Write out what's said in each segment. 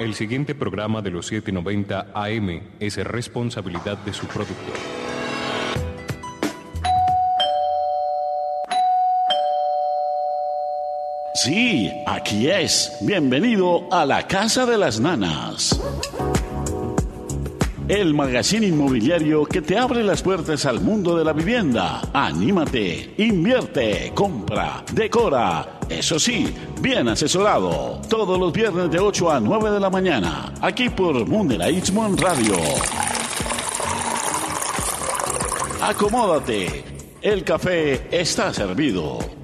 El siguiente programa de los 790 AM es responsabilidad de su productor. Sí, aquí es. Bienvenido a la Casa de las Nanas. El magazine inmobiliario que te abre las puertas al mundo de la vivienda. Anímate, invierte, compra, decora. Eso sí, bien asesorado. Todos los viernes de 8 a 9 de la mañana. Aquí por Muneraísmo en Radio. Acomódate. El café está servido.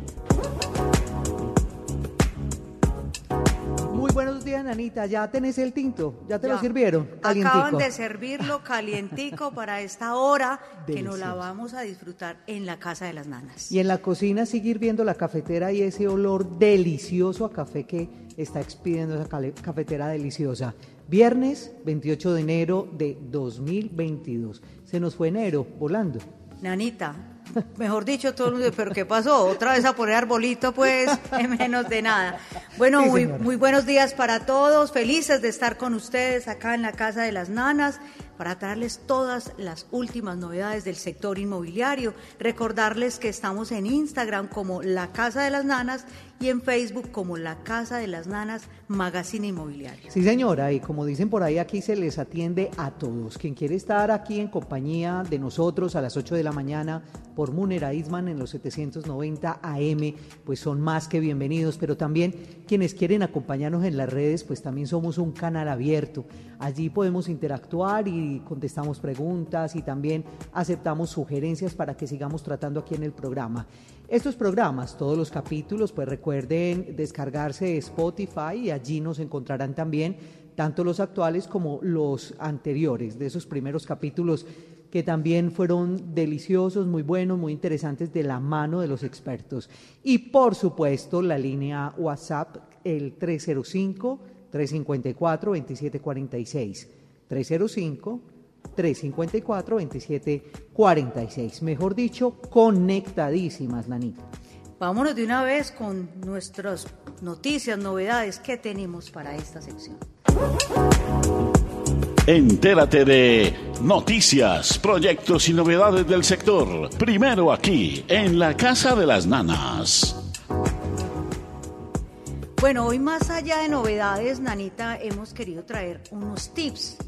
Nanita. ¿Ya tenés el tinto? ¿Ya te lo sirvieron? Acaban de servirlo calientico para esta hora que nos la vamos a disfrutar en la casa de las nanas. Y en la cocina seguir viendo la cafetera y ese olor delicioso a café que está expidiendo esa cafetera deliciosa. Viernes 28 de enero de 2022. Se nos fue enero volando. Nanita, mejor dicho, todo el mundo, pero ¿qué pasó? Otra vez a poner arbolito, pues, en menos de nada. Bueno, Sí, muy, muy buenos días para todos, felices de estar con ustedes acá en la Casa de las Nanas para traerles todas las últimas novedades del sector inmobiliario. Recordarles que estamos en Instagram como La Casa de las Nanas y en Facebook como La Casa de las Nanas Magazine Inmobiliario. Sí, señora, y como dicen por ahí, aquí se les atiende a todos. Quien quiere estar aquí en compañía de nosotros a las 8 de la mañana por Munera Isman en los 790 AM, pues son más que bienvenidos, pero también quienes quieren acompañarnos en las redes, pues también somos un canal abierto. Allí podemos interactuar y contestamos preguntas y también aceptamos sugerencias para que sigamos tratando aquí en el programa. Estos programas, todos los capítulos, pues recuerden descargarse de Spotify y allí nos encontrarán también tanto los actuales como los anteriores, de esos primeros capítulos que también fueron deliciosos, muy buenos, muy interesantes de la mano de los expertos. Y por supuesto la línea WhatsApp, el 305-354-2746. 305 354-2746. Mejor dicho, conectadísimas, Nanita. Vámonos de una vez con nuestras noticias, novedades que tenemos para esta sección. Entérate de noticias, proyectos y novedades del sector. Primero aquí, en la Casa de las Nanas. Bueno, hoy más allá de novedades, Nanita, hemos querido traer unos tips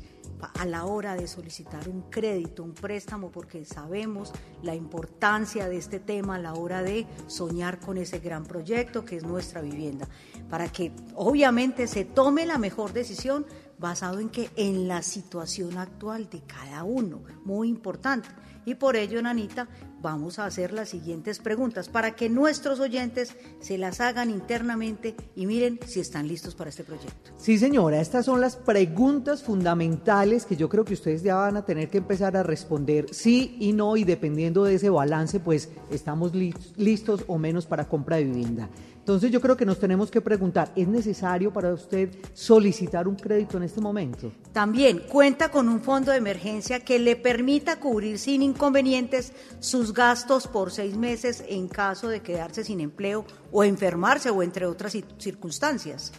a la hora de solicitar un crédito, un préstamo, porque sabemos la importancia de este tema a la hora de soñar con ese gran proyecto que es nuestra vivienda, para que obviamente se tome la mejor decisión basado en que en la situación actual de cada uno, muy importante. Y por ello, Nanita, vamos a hacer las siguientes preguntas para que nuestros oyentes se las hagan internamente y miren si están listos para este proyecto. Sí, señora, estas son las preguntas fundamentales que yo creo que ustedes ya van a tener que empezar a responder sí y no y dependiendo de ese balance, pues estamos lis- listos o menos para compra de vivienda. Entonces yo creo que nos tenemos que preguntar, ¿es necesario para usted solicitar un crédito en este momento? También cuenta con un fondo de emergencia que le permita cubrir sin inconvenientes sus gastos por seis meses en caso de quedarse sin empleo o enfermarse o entre otras ci- circunstancias.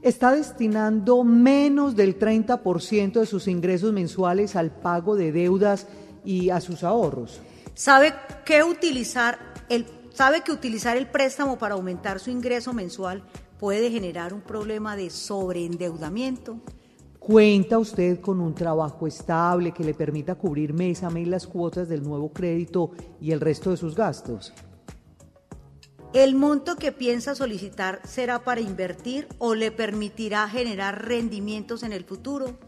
Está destinando menos del 30% de sus ingresos mensuales al pago de deudas y a sus ahorros. ¿Sabe qué utilizar el sabe que utilizar el préstamo para aumentar su ingreso mensual puede generar un problema de sobreendeudamiento? ¿Cuenta usted con un trabajo estable que le permita cubrir mes a mes las cuotas del nuevo crédito y el resto de sus gastos? ¿El monto que piensa solicitar será para invertir o le permitirá generar rendimientos en el futuro?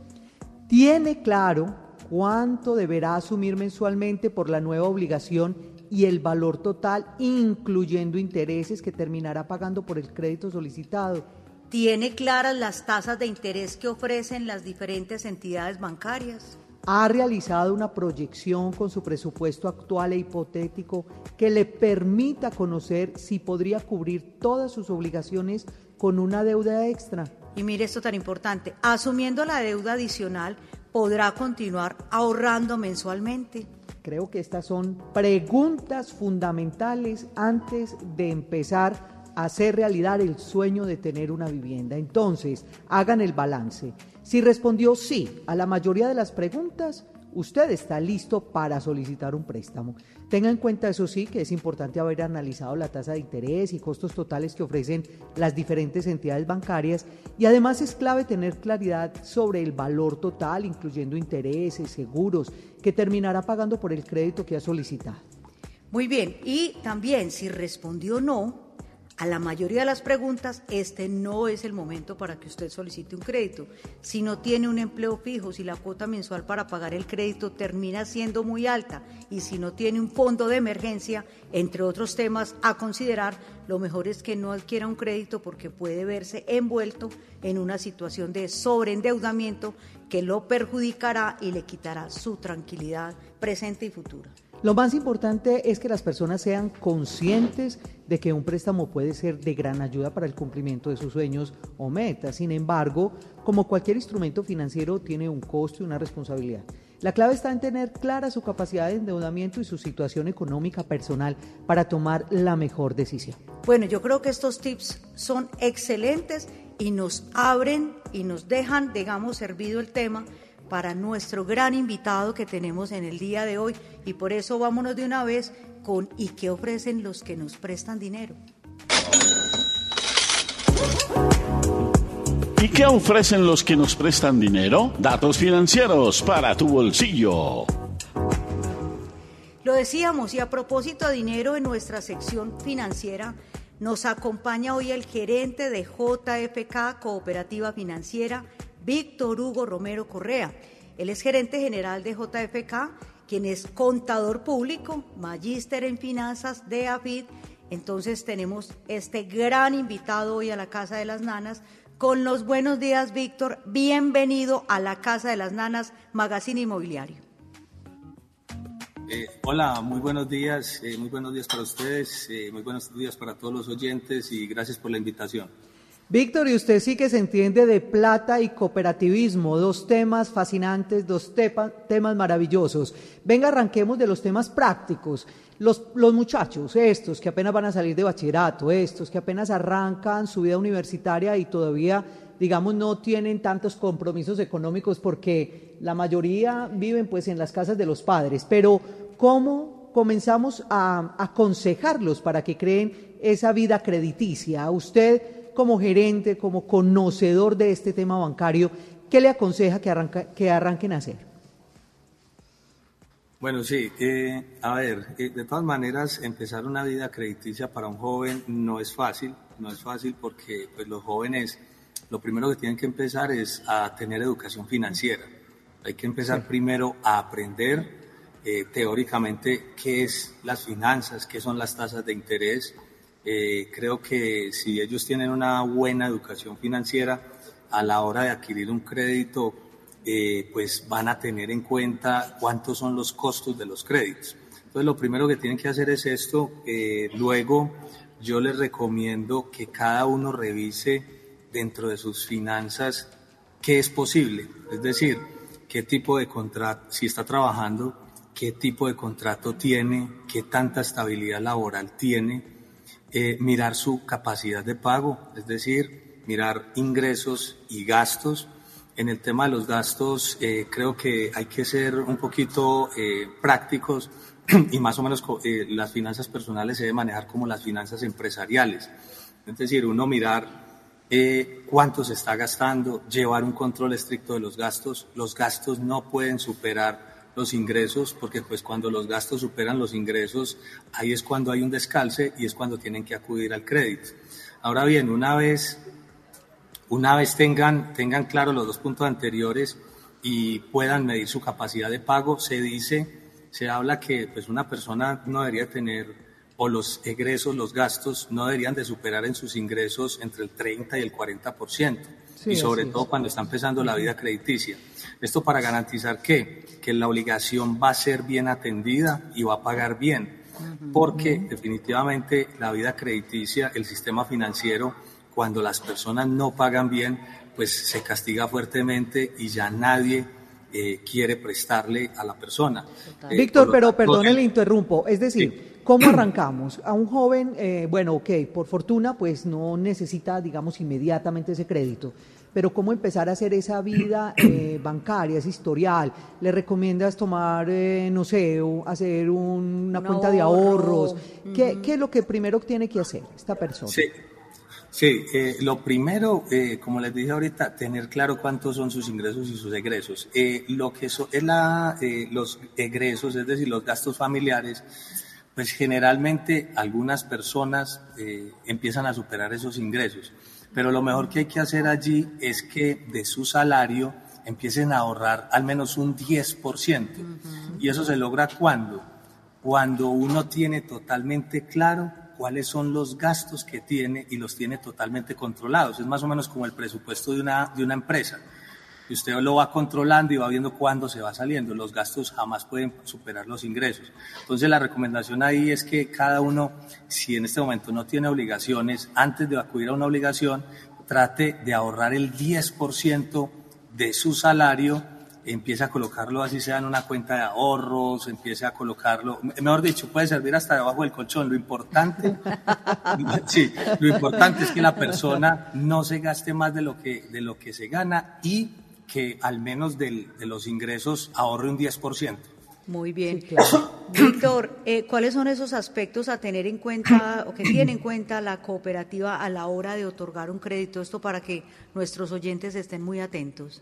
¿Tiene claro cuánto deberá asumir mensualmente por la nueva obligación y el valor total, incluyendo intereses que terminará pagando por el crédito solicitado? ¿Tiene claras las tasas de interés que ofrecen las diferentes entidades bancarias? ¿Ha realizado una proyección con su presupuesto actual e hipotético que le permita conocer si podría cubrir todas sus obligaciones con una deuda extra? Y mire esto tan importante, asumiendo la deuda adicional, podrá continuar ahorrando mensualmente. Creo que estas son preguntas fundamentales antes de empezar hacer realidad el sueño de tener una vivienda. Entonces, hagan el balance. Si respondió sí a la mayoría de las preguntas, usted está listo para solicitar un préstamo. Tenga en cuenta, eso sí, que es importante haber analizado la tasa de interés y costos totales que ofrecen las diferentes entidades bancarias y además es clave tener claridad sobre el valor total, incluyendo intereses, seguros, que terminará pagando por el crédito que ha solicitado. Muy bien, y también si respondió no, a la mayoría de las preguntas, este no es el momento para que usted solicite un crédito. Si no tiene un empleo fijo, si la cuota mensual para pagar el crédito termina siendo muy alta y si no tiene un fondo de emergencia, entre otros temas a considerar, lo mejor es que no adquiera un crédito porque puede verse envuelto en una situación de sobreendeudamiento que lo perjudicará y le quitará su tranquilidad presente y futura. Lo más importante es que las personas sean conscientes de que un préstamo puede ser de gran ayuda para el cumplimiento de sus sueños o metas. Sin embargo, como cualquier instrumento financiero, tiene un costo y una responsabilidad. La clave está en tener clara su capacidad de endeudamiento y su situación económica personal para tomar la mejor decisión. Bueno, yo creo que estos tips son excelentes y nos abren y nos dejan, digamos, servido el tema para nuestro gran invitado que tenemos en el día de hoy y por eso vámonos de una vez con ¿y qué ofrecen los que nos prestan dinero? ¿Y qué ofrecen los que nos prestan dinero? Datos financieros para tu bolsillo. Lo decíamos y a propósito de dinero en nuestra sección financiera nos acompaña hoy el gerente de JFK Cooperativa Financiera Víctor Hugo Romero Correa. Él es gerente general de JFK, quien es contador público, magíster en finanzas de AFID. Entonces tenemos este gran invitado hoy a la Casa de las Nanas. Con los buenos días, Víctor. Bienvenido a la Casa de las Nanas, Magazine Inmobiliario. Eh, hola, muy buenos días, eh, muy buenos días para ustedes, eh, muy buenos días para todos los oyentes y gracias por la invitación. Víctor, y usted sí que se entiende de plata y cooperativismo, dos temas fascinantes, dos temas maravillosos. Venga, arranquemos de los temas prácticos. Los, los, muchachos, estos que apenas van a salir de bachillerato, estos que apenas arrancan su vida universitaria y todavía, digamos, no tienen tantos compromisos económicos porque la mayoría viven pues en las casas de los padres. Pero, ¿cómo comenzamos a aconsejarlos para que creen esa vida crediticia? Usted como gerente, como conocedor de este tema bancario, ¿qué le aconseja que, que arranquen a hacer? Bueno, sí, eh, a ver, eh, de todas maneras, empezar una vida crediticia para un joven no es fácil, no es fácil porque pues, los jóvenes lo primero que tienen que empezar es a tener educación financiera. Hay que empezar primero a aprender eh, teóricamente qué es las finanzas, qué son las tasas de interés, eh, creo que si ellos tienen una buena educación financiera a la hora de adquirir un crédito, eh, pues van a tener en cuenta cuántos son los costos de los créditos. Entonces lo primero que tienen que hacer es esto. Eh, luego yo les recomiendo que cada uno revise dentro de sus finanzas qué es posible. Es decir, qué tipo de contrato, si está trabajando, qué tipo de contrato tiene, qué tanta estabilidad laboral tiene eh, mirar su capacidad de pago, es decir, mirar ingresos y gastos. En el tema de los gastos, eh, creo que hay que ser un poquito eh, prácticos y más o menos las finanzas personales se deben manejar como las finanzas empresariales. Es decir, uno mirar cuánto se está gastando, llevar un control estricto de los gastos. Los gastos no pueden superar los ingresos, porque pues cuando los gastos superan los ingresos, ahí es cuando hay un descalce y es cuando tienen que acudir al crédito. Ahora bien, una vez, una vez tengan, tengan claro los dos puntos anteriores y puedan medir su capacidad de pago, se dice, se habla que pues una persona no debería tener o los egresos, los gastos, no deberían de superar en sus ingresos entre el 30 y el 40%, y sobre todo cuando está empezando la vida crediticia. Esto para garantizar que, que la obligación va a ser bien atendida y va a pagar bien, porque definitivamente la vida crediticia, el sistema financiero, cuando las personas no pagan bien, pues se castiga fuertemente y ya nadie eh, quiere prestarle a la persona. Eh, Víctor, pero perdone, le interrumpo. Es decir, ¿Cómo arrancamos? A un joven, eh, bueno, ok, por fortuna, pues no necesita, digamos, inmediatamente ese crédito, pero ¿cómo empezar a hacer esa vida eh, bancaria, ese historial? ¿Le recomiendas tomar, eh, no sé, hacer una cuenta de ahorros? ¿Qué, ¿Qué, es lo que primero tiene que hacer esta persona? Sí. Sí, eh, lo primero, eh, como les dije ahorita, tener claro cuántos son sus ingresos y sus egresos. Eh, lo que so, es la, los egresos, es decir, los gastos familiares, pues generalmente algunas personas empiezan a superar esos ingresos. Pero lo mejor que hay que hacer allí es que de su salario empiecen a ahorrar al menos un 10%. Y eso se logra cuando? Cuando uno tiene totalmente claro cuáles son los gastos que tiene y los tiene totalmente controlados. Es más o menos como el presupuesto de una, de una empresa. Y usted lo va controlando y va viendo cuándo se va saliendo. Los gastos jamás pueden superar los ingresos. Entonces la recomendación ahí es que cada uno, si en este momento no tiene obligaciones, antes de acudir a una obligación, trate de ahorrar el 10% de su salario empiece a colocarlo así sea en una cuenta de ahorros, empiece a colocarlo, mejor dicho, puede servir hasta debajo del colchón. Lo importante, sí, lo importante es que la persona no se gaste más de lo que, de lo que se gana y que al menos de los ingresos ahorre un 10%. Muy bien. Víctor, eh, ¿cuáles son esos aspectos a tener en cuenta o que tiene en cuenta la cooperativa a la hora de otorgar un crédito? Esto para que nuestros oyentes estén muy atentos.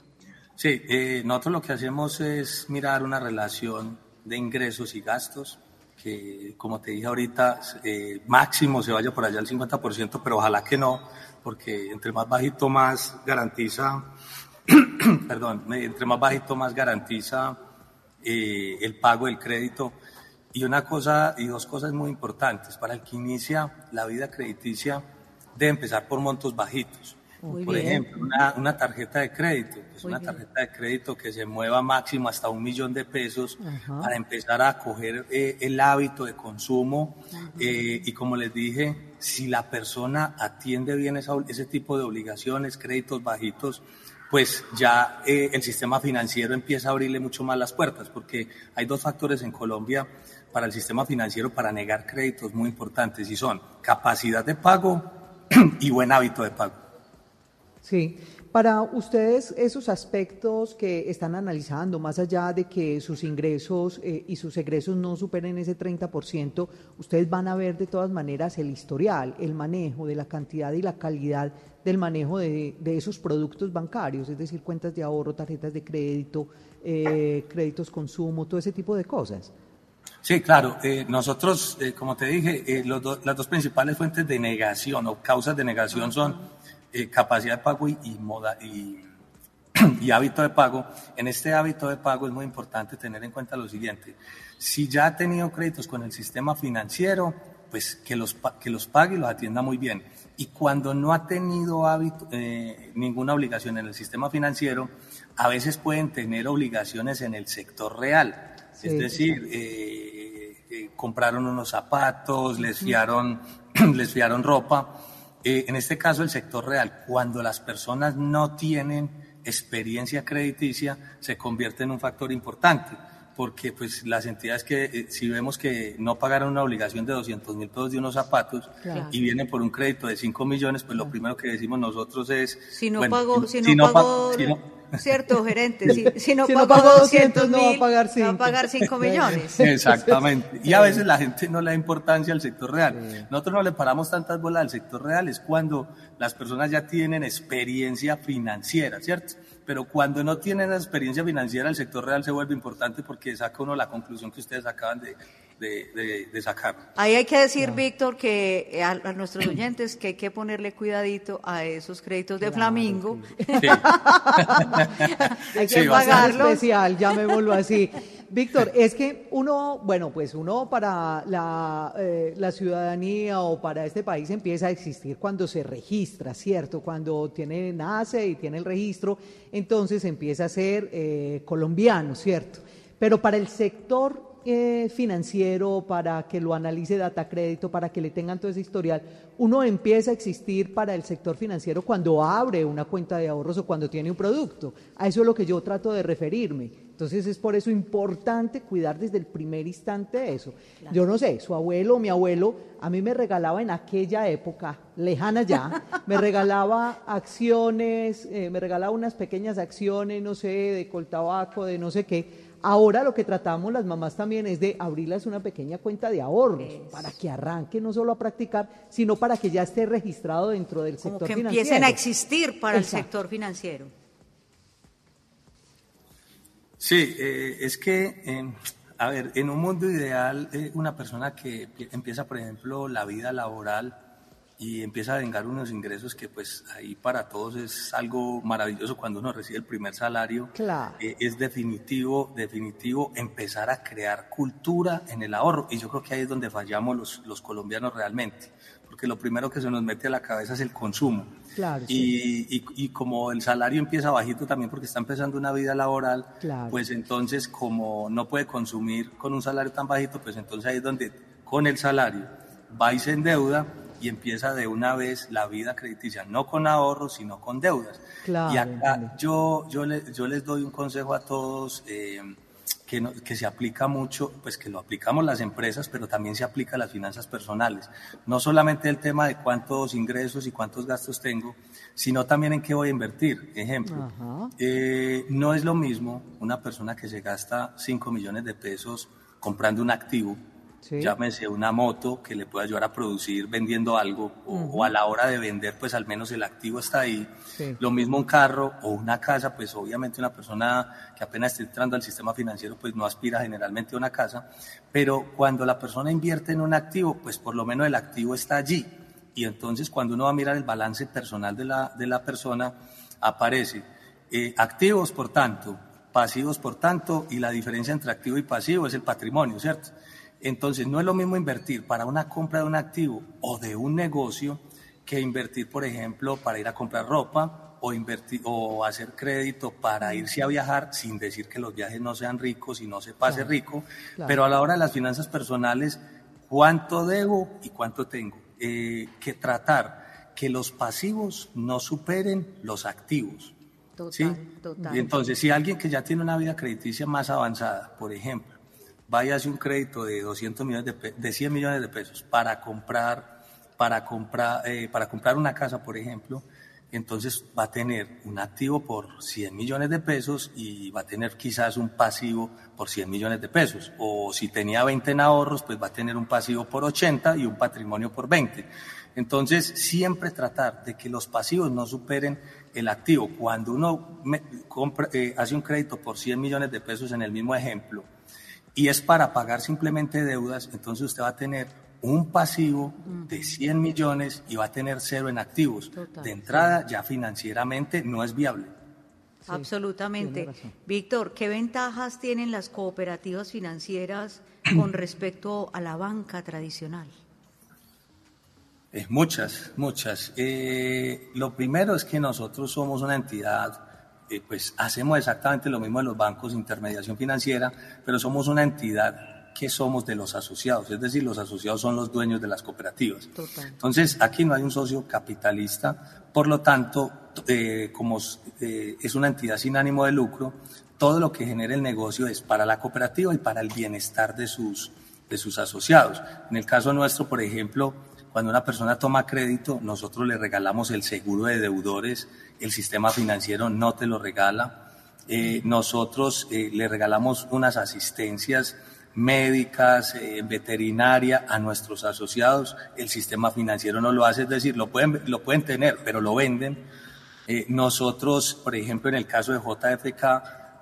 Sí, eh, nosotros lo que hacemos es mirar una relación de ingresos y gastos, que como te dije ahorita, eh, máximo se vaya por allá al 50%, pero ojalá que no, porque entre más bajito más garantiza, perdón, entre más bajito más garantiza eh, el pago del crédito. Y una cosa, y dos cosas muy importantes, para el que inicia la vida crediticia, debe empezar por montos bajitos. Por ejemplo, una, tarjeta de crédito, pues una tarjeta de crédito que se mueva máximo hasta un millón de pesos para empezar a coger eh, el hábito de consumo. Eh, y como les dije, si la persona atiende bien ese tipo de obligaciones, créditos bajitos, pues ya eh, el sistema financiero empieza a abrirle mucho más las puertas, porque hay dos factores en Colombia para el sistema financiero para negar créditos muy importantes y son capacidad de pago y buen hábito de pago. Sí, para ustedes esos aspectos que están analizando, más allá de que sus ingresos eh, y sus egresos no superen ese 30%, ustedes van a ver de todas maneras el historial, el manejo de la cantidad y la calidad del manejo de, esos productos bancarios, es decir, cuentas de ahorro, tarjetas de crédito, eh, créditos consumo, todo ese tipo de cosas. Sí, claro. Eh, nosotros, como te dije, las dos principales fuentes de negación o causas de negación son eh, capacidad de pago y, moda, y, y, hábito de pago. En este hábito de pago es muy importante tener en cuenta lo siguiente. Si ya ha tenido créditos con el sistema financiero, pues que los, que los pague y los atienda muy bien. Y cuando no ha tenido hábito, eh, ninguna obligación en el sistema financiero, a veces pueden tener obligaciones en el sector real. es decir, eh, compraron unos zapatos, les fiaron, les fiaron ropa eh, en este caso el sector real, cuando las personas no tienen experiencia crediticia, se convierte en un factor importante, porque pues las entidades que eh, si vemos que no pagaron una obligación de 200 mil pesos de unos zapatos y vienen por un crédito de 5 millones, pues lo primero que decimos nosotros es... Si no pago, si, no, pago, Cierto, gerente, si, si no, pago 200 no va a pagar 5, va a pagar 5 millones. Exactamente. Y a veces la gente no le da importancia al sector real. Nosotros no le paramos tantas bolas al sector real, es cuando las personas ya tienen experiencia financiera, ¿cierto? Pero cuando no tienen experiencia financiera, el sector real se vuelve importante porque saca uno la conclusión que ustedes acaban de, de, sacar. Ahí hay que decir, Víctor, que eh, a, nuestros oyentes que hay que ponerle cuidadito a esos créditos de Flamingo. hay que pagarlo. especial, llamémoslo así. Víctor, es que uno, bueno, pues uno para la, eh, la, ciudadanía o para este país empieza a existir cuando se registra, ¿cierto? Cuando tiene, nace y tiene el registro, entonces empieza a ser eh, colombiano, ¿cierto? Pero para el sector eh, financiero, para que lo analice data crédito, para que le tengan todo ese historial, uno empieza a existir para el sector financiero cuando abre una cuenta de ahorros o cuando tiene un producto. A eso es lo que yo trato de referirme. Entonces es por eso importante cuidar desde el primer instante eso. Yo no sé, su abuelo o mi abuelo a mí me regalaba en aquella época, lejana ya, me regalaba acciones, eh, me regalaba unas pequeñas acciones, no sé, de coltabaco, de no sé qué Ahora lo que tratamos las mamás también es de abrirles una pequeña cuenta de ahorros para que arranque no solo a practicar, sino para que ya esté registrado dentro del sector que financiero. empiecen a existir para el sector financiero. Sí, eh, es que, a ver, en un mundo ideal, eh, una persona que empieza, por ejemplo, la vida laboral, y empieza a vengar unos ingresos que pues ahí para todos es algo maravilloso cuando uno recibe el primer salario. Claro. Eh, es definitivo, definitivo empezar a crear cultura en el ahorro y yo creo que ahí es donde fallamos los, los colombianos realmente, porque lo primero que se nos mete a la cabeza es el consumo. Claro, y, y, y, como el salario empieza bajito también porque está empezando una vida laboral, pues entonces como no puede consumir con un salario tan bajito, pues entonces ahí es donde con el salario va y se endeuda y empieza de una vez la vida crediticia, no con ahorros, sino con deudas. y acá yo, yo, yo les doy un consejo a todos eh, que, que se aplica mucho, pues que lo aplicamos las empresas, pero también se aplica a las finanzas personales. No solamente el tema de cuántos ingresos y cuántos gastos tengo, sino también en qué voy a invertir. Ejemplo, eh, no es lo mismo una persona que se gasta 5 millones de pesos comprando un activo llámese una moto que le pueda ayudar a producir vendiendo algo o, a la hora de vender pues al menos el activo está ahí. Lo mismo un carro o una casa, pues obviamente una persona que apenas está entrando al sistema financiero pues no aspira generalmente a una casa, pero cuando la persona invierte en un activo pues por lo menos el activo está allí y entonces cuando uno va a mirar el balance personal de la, de la persona aparece eh, activos por tanto, pasivos por tanto y la diferencia entre activo y pasivo es el patrimonio, ¿cierto? Entonces, no es lo mismo invertir para una compra de un activo o de un negocio que invertir, por ejemplo, para ir a comprar ropa o invertir o hacer crédito para irse a viajar, sin decir que los viajes no sean ricos y no se pase rico, pero a la hora de las finanzas personales, ¿cuánto debo y cuánto tengo? Eh, que tratar que los pasivos no superen los activos. Total, total. Entonces, si alguien que ya tiene una vida crediticia más avanzada, por ejemplo, vaya a hacer un crédito de 200 millones de, de 100 millones de pesos para comprar, para comprar, eh, para comprar una casa, por ejemplo, entonces va a tener un activo por 100 millones de pesos y va a tener quizás un pasivo por 100 millones de pesos. O si tenía 20 en ahorros, pues va a tener un pasivo por 80 y un patrimonio por 20. Entonces, siempre tratar de que los pasivos no superen el activo. Cuando uno compra, eh, hace un crédito por 100 millones de pesos en el mismo ejemplo, y es para pagar simplemente deudas, entonces usted va a tener un pasivo de 100 millones y va a tener cero en activos. de entrada, ya financieramente no es viable. Absolutamente. Víctor, ¿qué ventajas tienen las cooperativas financieras con respecto a la banca tradicional? Eh, muchas, muchas. Eh, lo primero es que nosotros somos una entidad eh, pues hacemos exactamente lo mismo de los bancos, intermediación financiera, pero somos una entidad que somos de los asociados, es decir, los asociados son los dueños de las cooperativas. Entonces, aquí no hay un socio capitalista, por lo tanto, eh, como eh, es una entidad sin ánimo de lucro, todo lo que genera el negocio es para la cooperativa y para el bienestar de sus, de sus asociados. En el caso nuestro, por ejemplo, cuando una persona toma crédito, nosotros le regalamos el seguro de deudores, el sistema financiero no te lo regala. Eh, nosotros eh, le regalamos unas asistencias médicas, eh, veterinaria a nuestros asociados. El sistema financiero no lo hace, es decir, lo pueden, lo pueden tener, pero lo venden. nosotros, por ejemplo, en el caso de JFK,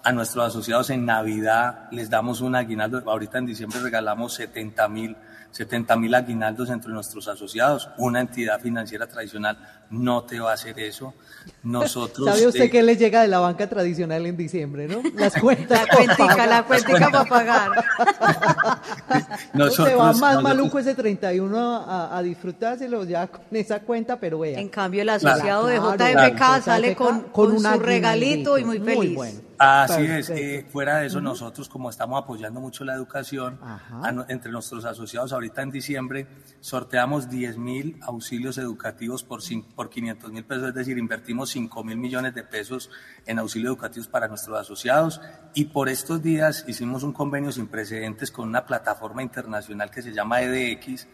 a nuestros asociados en Navidad les damos un aguinaldo. Ahorita en diciembre regalamos 70 mil 70 mil aguinaldos entre nuestros asociados. Una entidad financiera tradicional no te va a hacer eso. Nosotros. ¿Sabe usted qué le llega de la banca tradicional en diciembre, no? Las cuentas. La cuentica, la cuentica para pagar. nosotros, va más maluco ese 31 a, a, disfrutárselo ya con esa cuenta, pero vea. En cambio, el asociado de JFK sale con, con, su regalito y muy feliz. Muy bueno. Así es, eh, fuera de eso nosotros como estamos apoyando mucho la educación, entre nuestros asociados ahorita en diciembre sorteamos 10 mil auxilios educativos por, por 500 mil pesos, es decir, invertimos 5 mil millones de pesos en auxilios educativos para nuestros asociados. Y por estos días hicimos un convenio sin precedentes con una plataforma internacional que se llama EDX,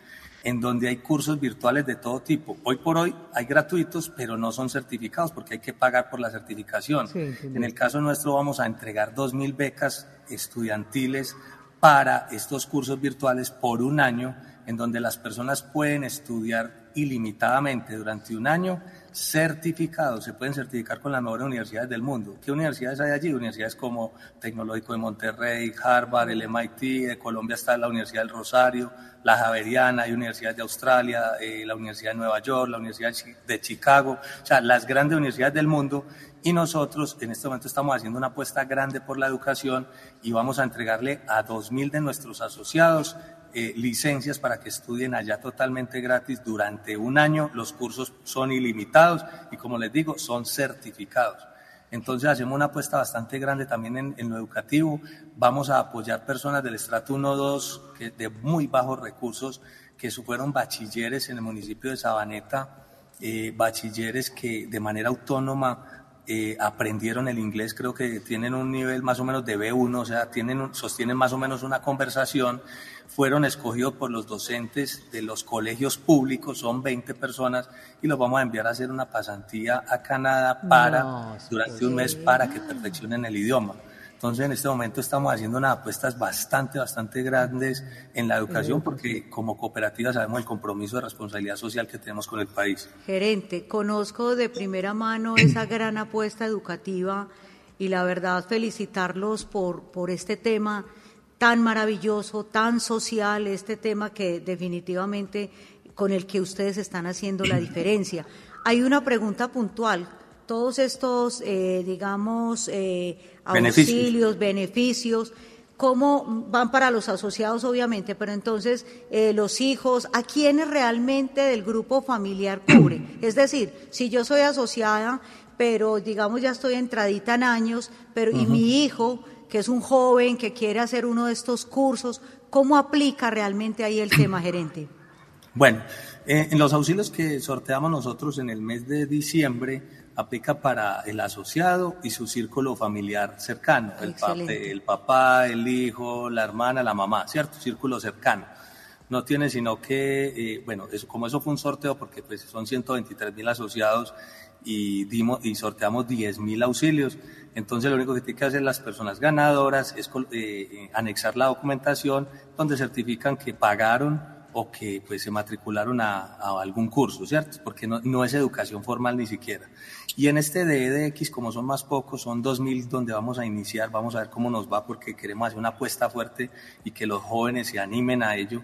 en donde hay cursos virtuales de todo tipo. Hoy por hoy hay gratuitos, pero no son certificados porque hay que pagar por la certificación. en el caso nuestro vamos a entregar 2.000 becas estudiantiles para estos cursos virtuales por un año, en donde las personas pueden estudiar ilimitadamente durante un año certificados, se pueden certificar con las mejores universidades del mundo. ¿Qué universidades hay allí? Universidades como Tecnológico de Monterrey, Harvard, el MIT, Colombia está la Universidad del Rosario, la Javeriana, hay universidades de Australia, eh, la Universidad de Nueva York, la Universidad de Chicago, o sea, las grandes universidades del mundo. Y nosotros en este momento estamos haciendo una apuesta grande por la educación y vamos a entregarle a 2.000 de nuestros asociados eh, licencias para que estudien allá totalmente gratis durante un año. Los cursos son ilimitados y como les digo, son certificados. Entonces hacemos una apuesta bastante grande también en, lo educativo. Vamos a apoyar personas del estrato 1, 2, que, de muy bajos recursos, que fueron bachilleres en el municipio de Sabaneta, eh, bachilleres que de manera autónoma eh, aprendieron el inglés, creo que tienen un nivel más o menos de B1, o sea, tienen, sostienen más o menos una conversación, fueron escogidos por los docentes de los colegios públicos, son 20 personas, y los vamos a enviar a hacer una pasantía a Canadá para, durante un mes para que perfeccionen el idioma. Entonces, en este momento estamos haciendo unas apuestas bastante, bastante grandes en la educación porque como cooperativa sabemos el compromiso de responsabilidad social que tenemos con el país. Gerente, conozco de primera mano esa gran apuesta educativa y la verdad felicitarlos por, por este tema tan maravilloso, tan social, este tema que definitivamente con el que ustedes están haciendo la diferencia. Hay una pregunta puntual todos estos, eh, digamos, eh, auxilios, beneficios. cómo van para los asociados, obviamente, pero entonces eh, los hijos, ¿a quiénes realmente del grupo familiar cubre? Es decir, si yo soy asociada, pero digamos ya estoy entradita en años, pero y mi hijo, que es un joven que quiere hacer uno de estos cursos, ¿cómo aplica realmente ahí el tema, gerente? Bueno, en los auxilios que sorteamos nosotros en el mes de diciembre, aplica para el asociado y su círculo familiar cercano, el, el, papá, el hijo, la hermana, la mamá, ¿cierto? Círculo cercano. No tiene sino que, eh, bueno, eso, como eso fue un sorteo, porque pues son 123 mil asociados y, dimos, y sorteamos 10 mil auxilios, entonces lo único que tienen que hacer las personas ganadoras es eh, eh, anexar la documentación donde certifican que pagaron o que pues se matricularon a, algún curso, ¿cierto? Porque no, no, es educación formal ni siquiera. Y en este DEDX, como son más pocos, son 2.000 donde vamos a iniciar, vamos a ver cómo nos va porque queremos hacer una apuesta fuerte y que los jóvenes se animen a ello.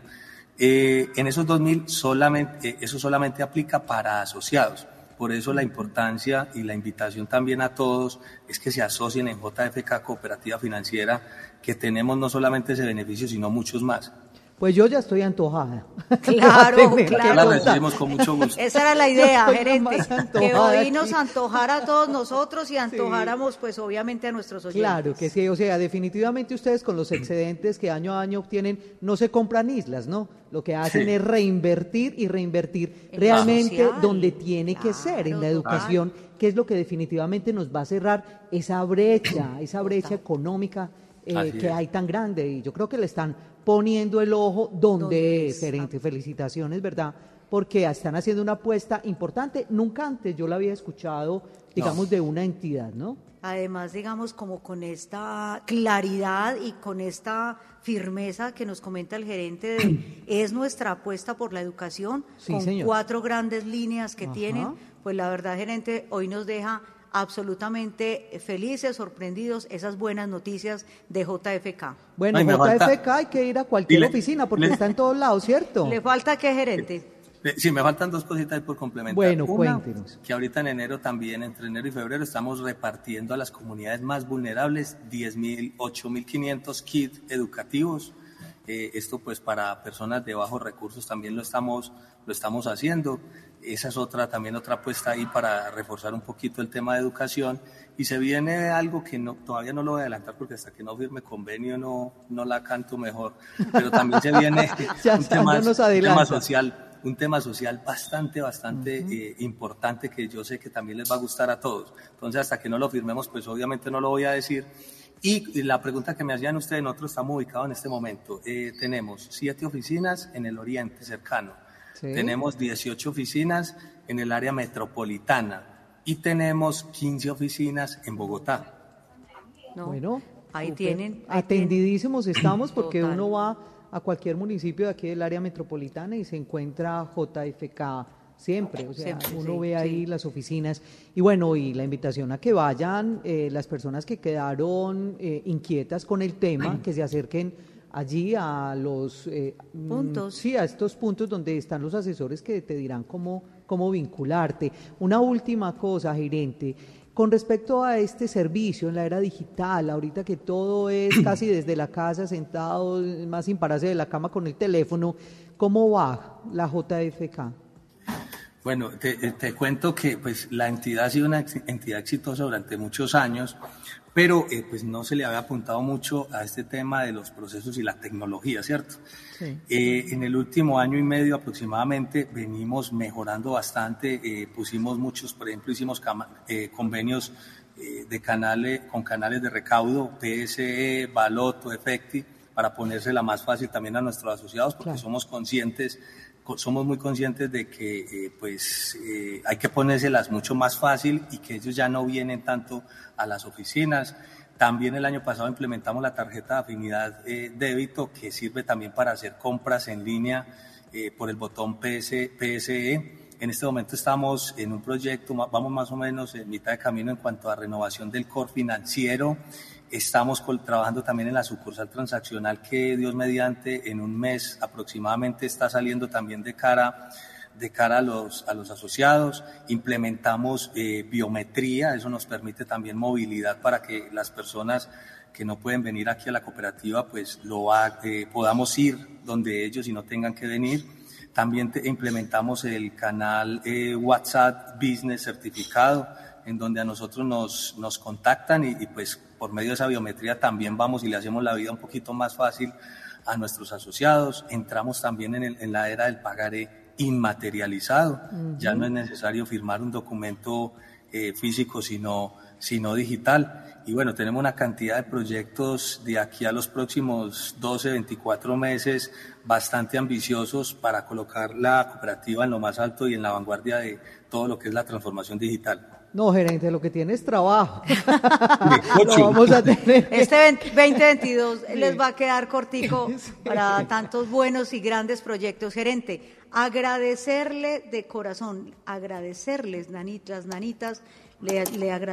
Eh, en esos 2.000 solamente, eh, eso solamente aplica para asociados. Por eso la importancia y la invitación también a todos es que se asocien en JFK Cooperativa Financiera, que tenemos no solamente ese beneficio, sino muchos más. Pues yo ya estoy antojada. Claro, claro. La recibimos con mucho gusto. Esa era la idea, gerente. Que hoy nos antojara a todos nosotros y antojáramos, pues obviamente, a nuestros oyentes. Claro, que sí. O sea, definitivamente ustedes con los excedentes que año a año obtienen, no se compran islas, ¿no? Lo que hacen es reinvertir y reinvertir realmente donde tiene que ser, en la educación, que es lo que definitivamente nos va a cerrar esa brecha, esa brecha económica eh, que hay tan grande. Y yo creo que le están poniendo el ojo donde es, gerente. Felicitaciones, ¿verdad? Porque están haciendo una apuesta importante. Nunca antes yo la había escuchado, digamos, de una entidad, ¿no? Además, digamos, como con esta claridad y con esta firmeza que nos comenta el gerente, de, es nuestra apuesta por la educación, con cuatro grandes líneas que tienen, pues la verdad, gerente, hoy nos deja absolutamente felices, sorprendidos esas buenas noticias de JFK. Bueno, JFK hay que ir a cualquier oficina porque está en todos lados, ¿cierto? ¿Le falta qué, gerente? Sí, me faltan dos cositas por complementar. Bueno, cuéntenos. Que ahorita en enero también, entre enero y febrero, estamos repartiendo a las comunidades más vulnerables 10.000, 8.500 kits educativos. Eh, esto pues para personas de bajos recursos también lo estamos, lo estamos haciendo. Esa es otra, también otra apuesta ahí para reforzar un poquito el tema de educación. Y se viene algo que no, todavía no lo voy a adelantar porque hasta que no firme convenio no, no la canto mejor. Pero también se viene un, tema, social un tema social bastante, bastante eh, importante que yo sé que también les va a gustar a todos. Entonces, hasta que no lo firmemos, pues obviamente no lo voy a decir. Y la pregunta que me hacían ustedes, nosotros estamos ubicados en este momento. Eh, tenemos siete oficinas en el oriente cercano tenemos 18 oficinas en el área metropolitana y tenemos 15 oficinas en Bogotá. bueno, ahí tienen. atendidísimos estamos porque uno va a cualquier municipio de aquí del área metropolitana y se encuentra JFK siempre, o sea, uno ve ahí las oficinas. Y bueno, y la invitación a que vayan eh, las personas que quedaron eh, inquietas con el tema, que se acerquen allí a los eh, mm, puntos. Sí, a estos puntos donde están los asesores que te dirán cómo, cómo vincularte. Una última cosa, gerente. Con respecto a este servicio en la era digital, ahorita que todo es casi desde la casa, sentado, más sin pararse de la cama con el teléfono, ¿cómo va la JFK? Bueno, te, te, cuento que pues, la entidad ha sido una entidad exitosa durante muchos años pero eh, pues no se le había apuntado mucho a este tema de los procesos y la tecnología, ¿cierto? Eh, en el último año y medio aproximadamente venimos mejorando bastante, eh, pusimos muchos, por ejemplo, hicimos convenios de canales, con canales de recaudo, PSE, Baloto, Efecti, para ponérsela más fácil también a nuestros asociados, porque somos conscientes somos muy conscientes de que pues hay que ponérselas mucho más fácil y que ellos ya no vienen tanto a las oficinas. También el año pasado implementamos la tarjeta de afinidad eh, débito que sirve también para hacer compras en línea eh, por el botón PS, PSE. En este momento estamos en un proyecto, vamos más o menos en mitad de camino en cuanto a renovación del core financiero. Estamos trabajando también en la sucursal transaccional que Dios mediante en un mes aproximadamente está saliendo también de cara de cara a los, a los asociados, implementamos eh, biometría, eso nos permite también movilidad para que las personas que no pueden venir aquí a la cooperativa, pues lo eh, podamos ir donde ellos y no tengan que venir. También implementamos el canal eh, WhatsApp Business certificado, en donde a nosotros nos, nos contactan y, pues por medio de esa biometría también vamos y le hacemos la vida un poquito más fácil a nuestros asociados. Entramos también en, en la era del pagaré inmaterializado. Ya no es necesario firmar un documento eh, físico, sino, sino digital. Y bueno, tenemos una cantidad de proyectos de aquí a los próximos 12, 24 meses bastante ambiciosos para colocar la cooperativa en lo más alto y en la vanguardia de todo lo que es la transformación digital. No, gerente, lo que tiene es trabajo. vamos a tener. Este 2022 les va a quedar cortico para tantos buenos y grandes proyectos. Gerente, agradecerle de corazón, agradecerles, nanitas, nanitas, le,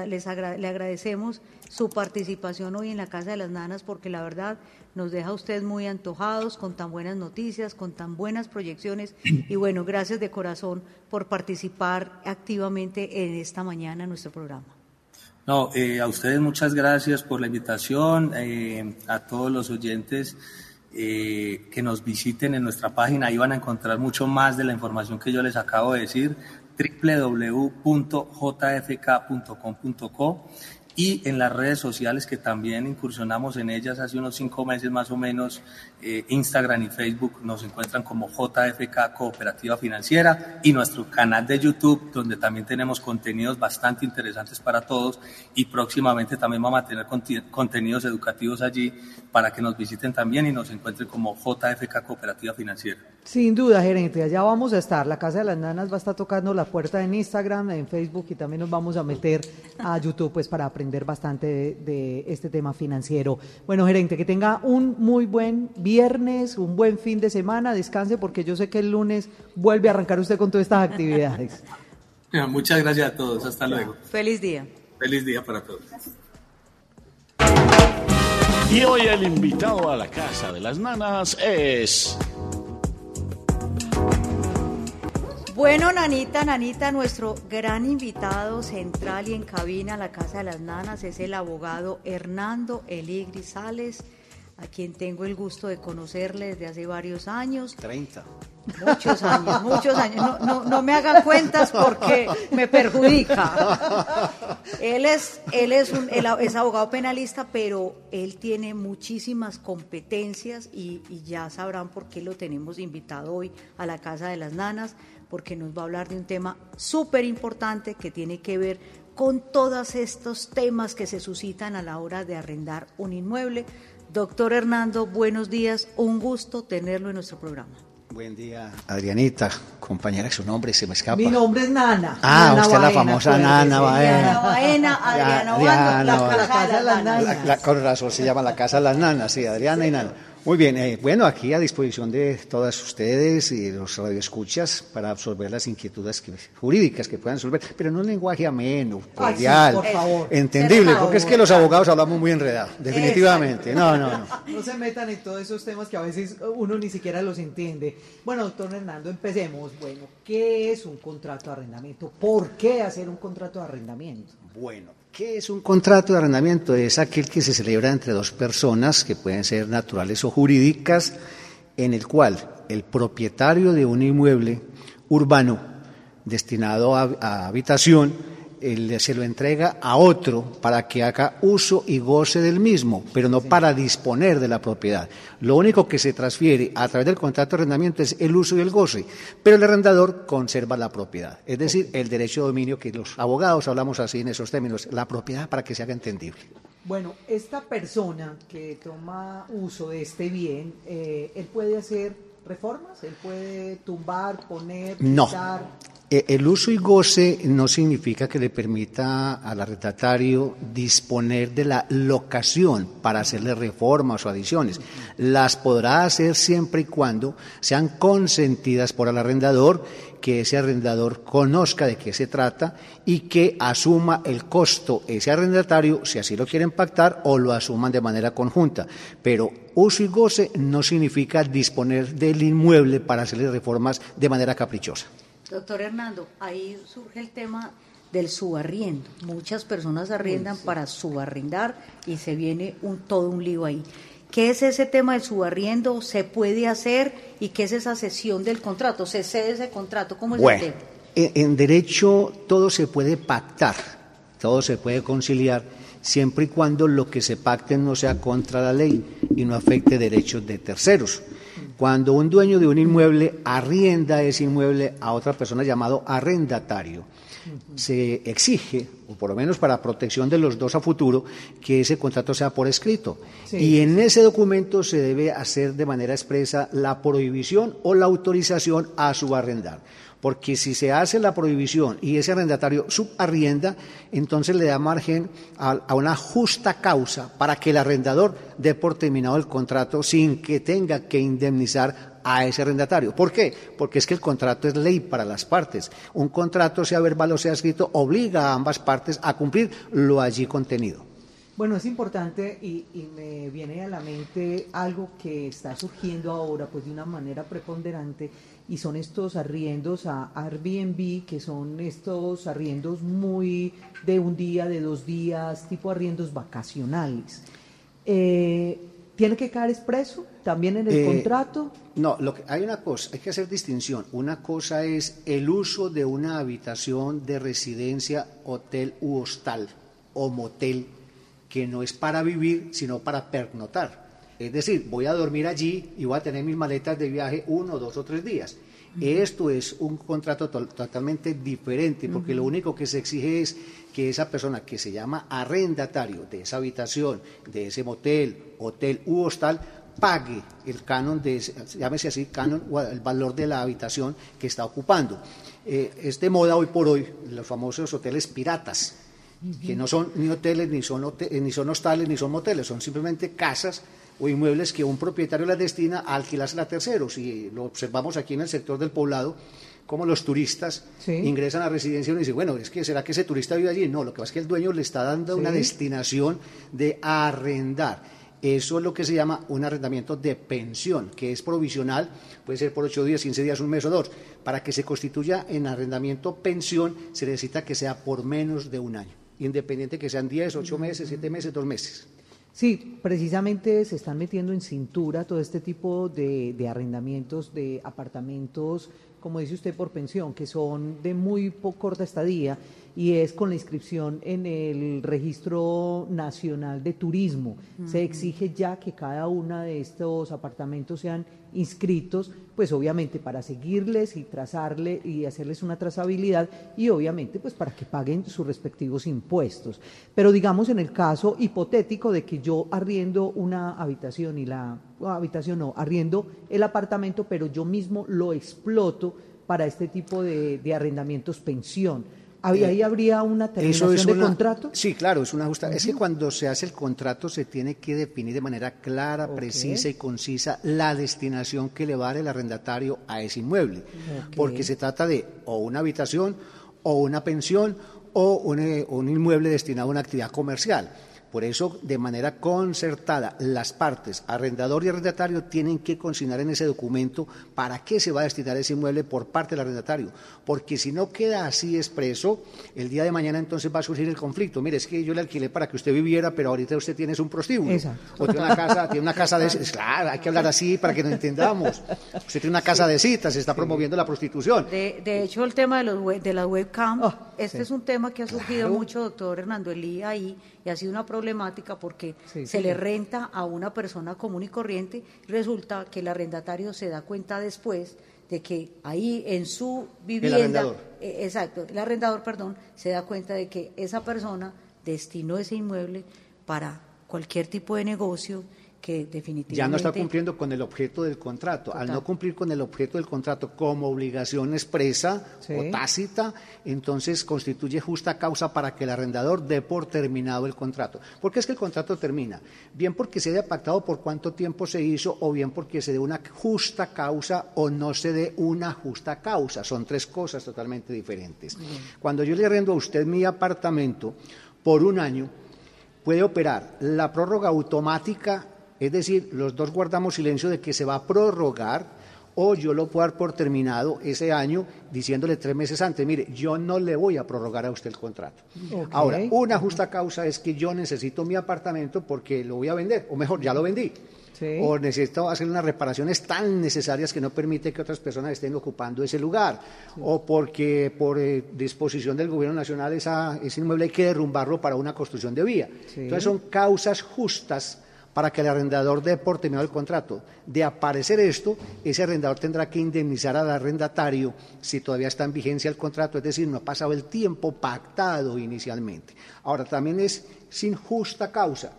les agradecemos su participación hoy en la Casa de las Nanas porque la verdad nos deja a ustedes muy antojados con tan buenas noticias, con tan buenas proyecciones y bueno, gracias de corazón por participar activamente en esta mañana en nuestro programa. No, eh, a ustedes muchas gracias por la invitación, eh, a todos los oyentes eh, que nos visiten en nuestra página. Ahí van a encontrar mucho más de la información que yo les acabo de decir www.jfk.com.co y en las redes sociales que también incursionamos en ellas hace unos cinco meses más o menos, eh, Instagram y Facebook nos encuentran como JFK Cooperativa Financiera y nuestro canal de YouTube donde también tenemos contenidos bastante interesantes para todos y próximamente también vamos a tener contenidos educativos allí para que nos visiten también y nos encuentren como JFK Cooperativa Financiera. Sin duda, gerente, allá vamos a estar. La Casa de las Nanas va a estar tocando la puerta en Instagram, en Facebook y también nos vamos a meter a YouTube pues para aprender bastante de, este tema financiero. Bueno, gerente, que tenga un muy buen viernes, un buen fin de semana, descanse porque yo sé que el lunes vuelve a arrancar usted con todas estas actividades. Muchas gracias a todos, hasta luego. Feliz día. Feliz día para todos. Y hoy el invitado a la Casa de las Nanas es... Bueno, Nanita, Nanita, nuestro gran invitado central y en cabina a la Casa de las Nanas es el abogado Hernando Eli Grisales, a quien tengo el gusto de conocerle desde hace varios años. 30. Muchos años, muchos años. No, no, no me haga cuentas porque me perjudica. Él es, él es, un, es abogado penalista, pero él tiene muchísimas competencias y, y ya sabrán por qué lo tenemos invitado hoy a la Casa de las Nanas, porque nos va a hablar de un tema súper importante que tiene que ver con todos estos temas que se suscitan a la hora de arrendar un inmueble. Doctor Hernando, buenos días, un gusto tenerlo en nuestro programa. Buen día, Adrianita, compañera, su nombre se me escapa. Mi nombre es Nana. Ah, Nana usted es la famosa. Nana Baena. Diana Baena, Adriana Obando, la, Baena. la Casa de las Nanas. La- la- con razón se llama la Casa de las Nanas, sí, Adriana y Nana. Muy bien, eh, bueno, aquí a disposición de todas ustedes y los radioescuchas para absorber las inquietudes que- jurídicas que puedan resolver, pero en un lenguaje ameno, Ay, sí, cordial, por favor. entendible, Por porque es que los abogados hablamos muy enredados, definitivamente. No, no, no. No se metan en todos esos temas que a veces uno ni siquiera los entiende. Bueno, doctor Hernando, empecemos. Bueno, ¿qué es un contrato de arrendamiento? ¿Por qué hacer un contrato de arrendamiento? Bueno, ¿qué es un contrato de arrendamiento? Es aquel que se celebra entre dos personas, que pueden ser naturales o jurídicas, en el cual el propietario de un inmueble urbano destinado a, a habitación él se lo entrega a otro para que haga uso y goce del mismo, pero no para disponer de la propiedad. Lo único que se transfiere a través del contrato de arrendamiento es el uso y el goce, pero el arrendador conserva la propiedad, es decir, el derecho de dominio que los abogados hablamos así en esos términos, la propiedad para que se haga entendible. Bueno, esta persona que toma uso de este bien, eh, él puede hacer reformas, él puede tumbar, poner, No. Eh, El uso y goce no significa que le permita al arrendatario disponer de la locación para hacerle reformas o adiciones. Las podrá hacer siempre y cuando sean consentidas por el arrendador, que ese arrendador conozca de qué se trata y que asuma el costo ese arrendatario, si así lo quieren pactar, o lo asuman de manera conjunta. Pero uso y goce no significa disponer del inmueble para hacerle reformas de manera caprichosa. Doctor Hernando, ahí surge el tema del subarriendo. Muchas personas arriendan para subarrendar y se viene un todo un lío ahí. ¿Qué es ese tema del subarriendo? ¿Se puede hacer? ¿Y qué es esa sesión del contrato? ¿Se cede ese contrato? ¿Cómo es Bueno, el tema? en, en derecho todo se puede pactar, todo se puede conciliar, siempre y cuando lo que se pacte no sea contra la ley y no afecte derechos de terceros. Cuando un dueño de un inmueble arrienda ese inmueble a otra persona llamado arrendatario, se exige, o por lo menos para protección de los dos a futuro, que ese contrato sea por escrito. Sí. Y en ese documento se debe hacer de manera expresa la prohibición o la autorización a subarrendar. Porque si se hace la prohibición y ese arrendatario subarrienda, entonces le da margen a, una justa causa para que el arrendador dé por terminado el contrato sin que tenga que indemnizar a ese arrendatario. ¿Por qué? Porque es que el contrato es ley para las partes. Un contrato, sea verbal o sea escrito, obliga a ambas partes a cumplir lo allí contenido. Bueno, es importante y me viene a la mente algo que está surgiendo ahora, pues de una manera preponderante, y son estos arriendos a Airbnb, que son estos arriendos muy de un día, de dos días, tipo arriendos vacacionales. Eh, ¿Tiene que caer expreso también en el Eh, contrato? No, lo que, hay una cosa, hay que hacer distinción. Una cosa es el uso de una habitación de residencia, hotel u hostal o motel, que no es para vivir, sino para pernotar. Es decir, voy a dormir allí y voy a tener mis maletas de viaje uno, dos o tres días. Esto es un contrato to- totalmente diferente, porque lo único que se exige es que esa persona que se llama arrendatario de esa habitación, de ese motel, hotel u hostal, pague el canon de, ese- llámese así, canon o el valor de la habitación que está ocupando. Eh, es de moda hoy por hoy los famosos hoteles piratas, que no son ni hoteles, ni son, hote- eh, ni son hostales, ni son moteles, son simplemente casas o inmuebles que un propietario las destina a alquilarse a terceros. Y lo observamos aquí en el sector del poblado, como los turistas Sí. ingresan a residencia y uno dice, bueno, es que ¿será que ese turista vive allí? No, lo que pasa es que el dueño le está dando una destinación de arrendar. Eso es lo que se llama un arrendamiento de pensión, que es provisional, puede ser por ocho días, 15 días, un mes o dos. Para que se constituya en arrendamiento pensión, se necesita que sea por menos de un año, independiente que sean 10, 8 meses, 7 meses, 2 meses. Sí, precisamente se están metiendo en cintura todo este tipo de, de, arrendamientos de apartamentos, como dice usted, por pensión, que son de muy corta estadía y es con la inscripción en el Registro Nacional de Turismo. Se exige ya que cada uno de estos apartamentos sean inscritos, pues obviamente para seguirles y trazarle y hacerles una trazabilidad y obviamente pues para que paguen sus respectivos impuestos. Pero digamos en el caso hipotético de que yo arriendo una habitación y la habitación no, arriendo el apartamento, pero yo mismo lo exploto para este tipo de, de arrendamientos pensión ¿Ahí, habría una terminación de contrato? Sí, claro, es una justa. Es que cuando se hace el contrato se tiene que definir de manera clara, precisa y concisa la destinación que le va a dar el arrendatario a ese inmueble. Porque se trata de o una habitación, o una pensión, o un, eh, un inmueble destinado a una actividad comercial. Por eso, de manera concertada, las partes, arrendador y arrendatario, tienen que consignar en ese documento para qué se va a destinar ese inmueble por parte del arrendatario. Porque si no queda así expreso, el día de mañana entonces va a surgir el conflicto. Mire, es que yo le alquilé para que usted viviera, pero ahorita usted tiene un prostíbulo. O tiene una casa, tiene una casa de Claro, hay que hablar así para que nos entendamos. Usted tiene una casa de citas, se está promoviendo la prostitución. De, hecho, el tema de, los de la webcam, oh, este es un tema que ha surgido mucho, doctor Hernando Elía, ahí y ha sido una problemática porque se le renta a una persona común y corriente resulta que el arrendatario se da cuenta después de que ahí en su vivienda, el arrendador. Eh, exacto, el arrendador, perdón, se da cuenta de que esa persona destinó ese inmueble para cualquier tipo de negocio definitivamente... Ya no está cumpliendo con el objeto del contrato. Al no cumplir con el objeto del contrato como obligación expresa o tácita, entonces constituye justa causa para que el arrendador dé por terminado el contrato. ¿Por qué es que el contrato termina? Bien porque se haya pactado por cuánto tiempo se hizo o bien porque se dé una justa causa o no se dé una justa causa. Son tres cosas totalmente diferentes. Cuando yo le arrendo a usted mi apartamento por un año, puede operar la prórroga automática es decir, los dos guardamos silencio de que se va a prorrogar o yo lo puedo dar por terminado ese año diciéndole tres meses antes, mire, yo no le voy a prorrogar a usted el contrato. Ahora, una justa causa es que yo necesito mi apartamento porque lo voy a vender, o mejor, ya lo vendí. O necesito hacer unas reparaciones tan necesarias que no permite que otras personas estén ocupando ese lugar. O porque por eh, disposición del gobierno nacional esa, ese inmueble hay que derrumbarlo para una construcción de vía. Entonces son causas justas para que el arrendador dé por terminado el contrato. De aparecer esto, ese arrendador tendrá que indemnizar al arrendatario si todavía está en vigencia el contrato, es decir, no ha pasado el tiempo pactado inicialmente. Ahora, también es sin justa causa.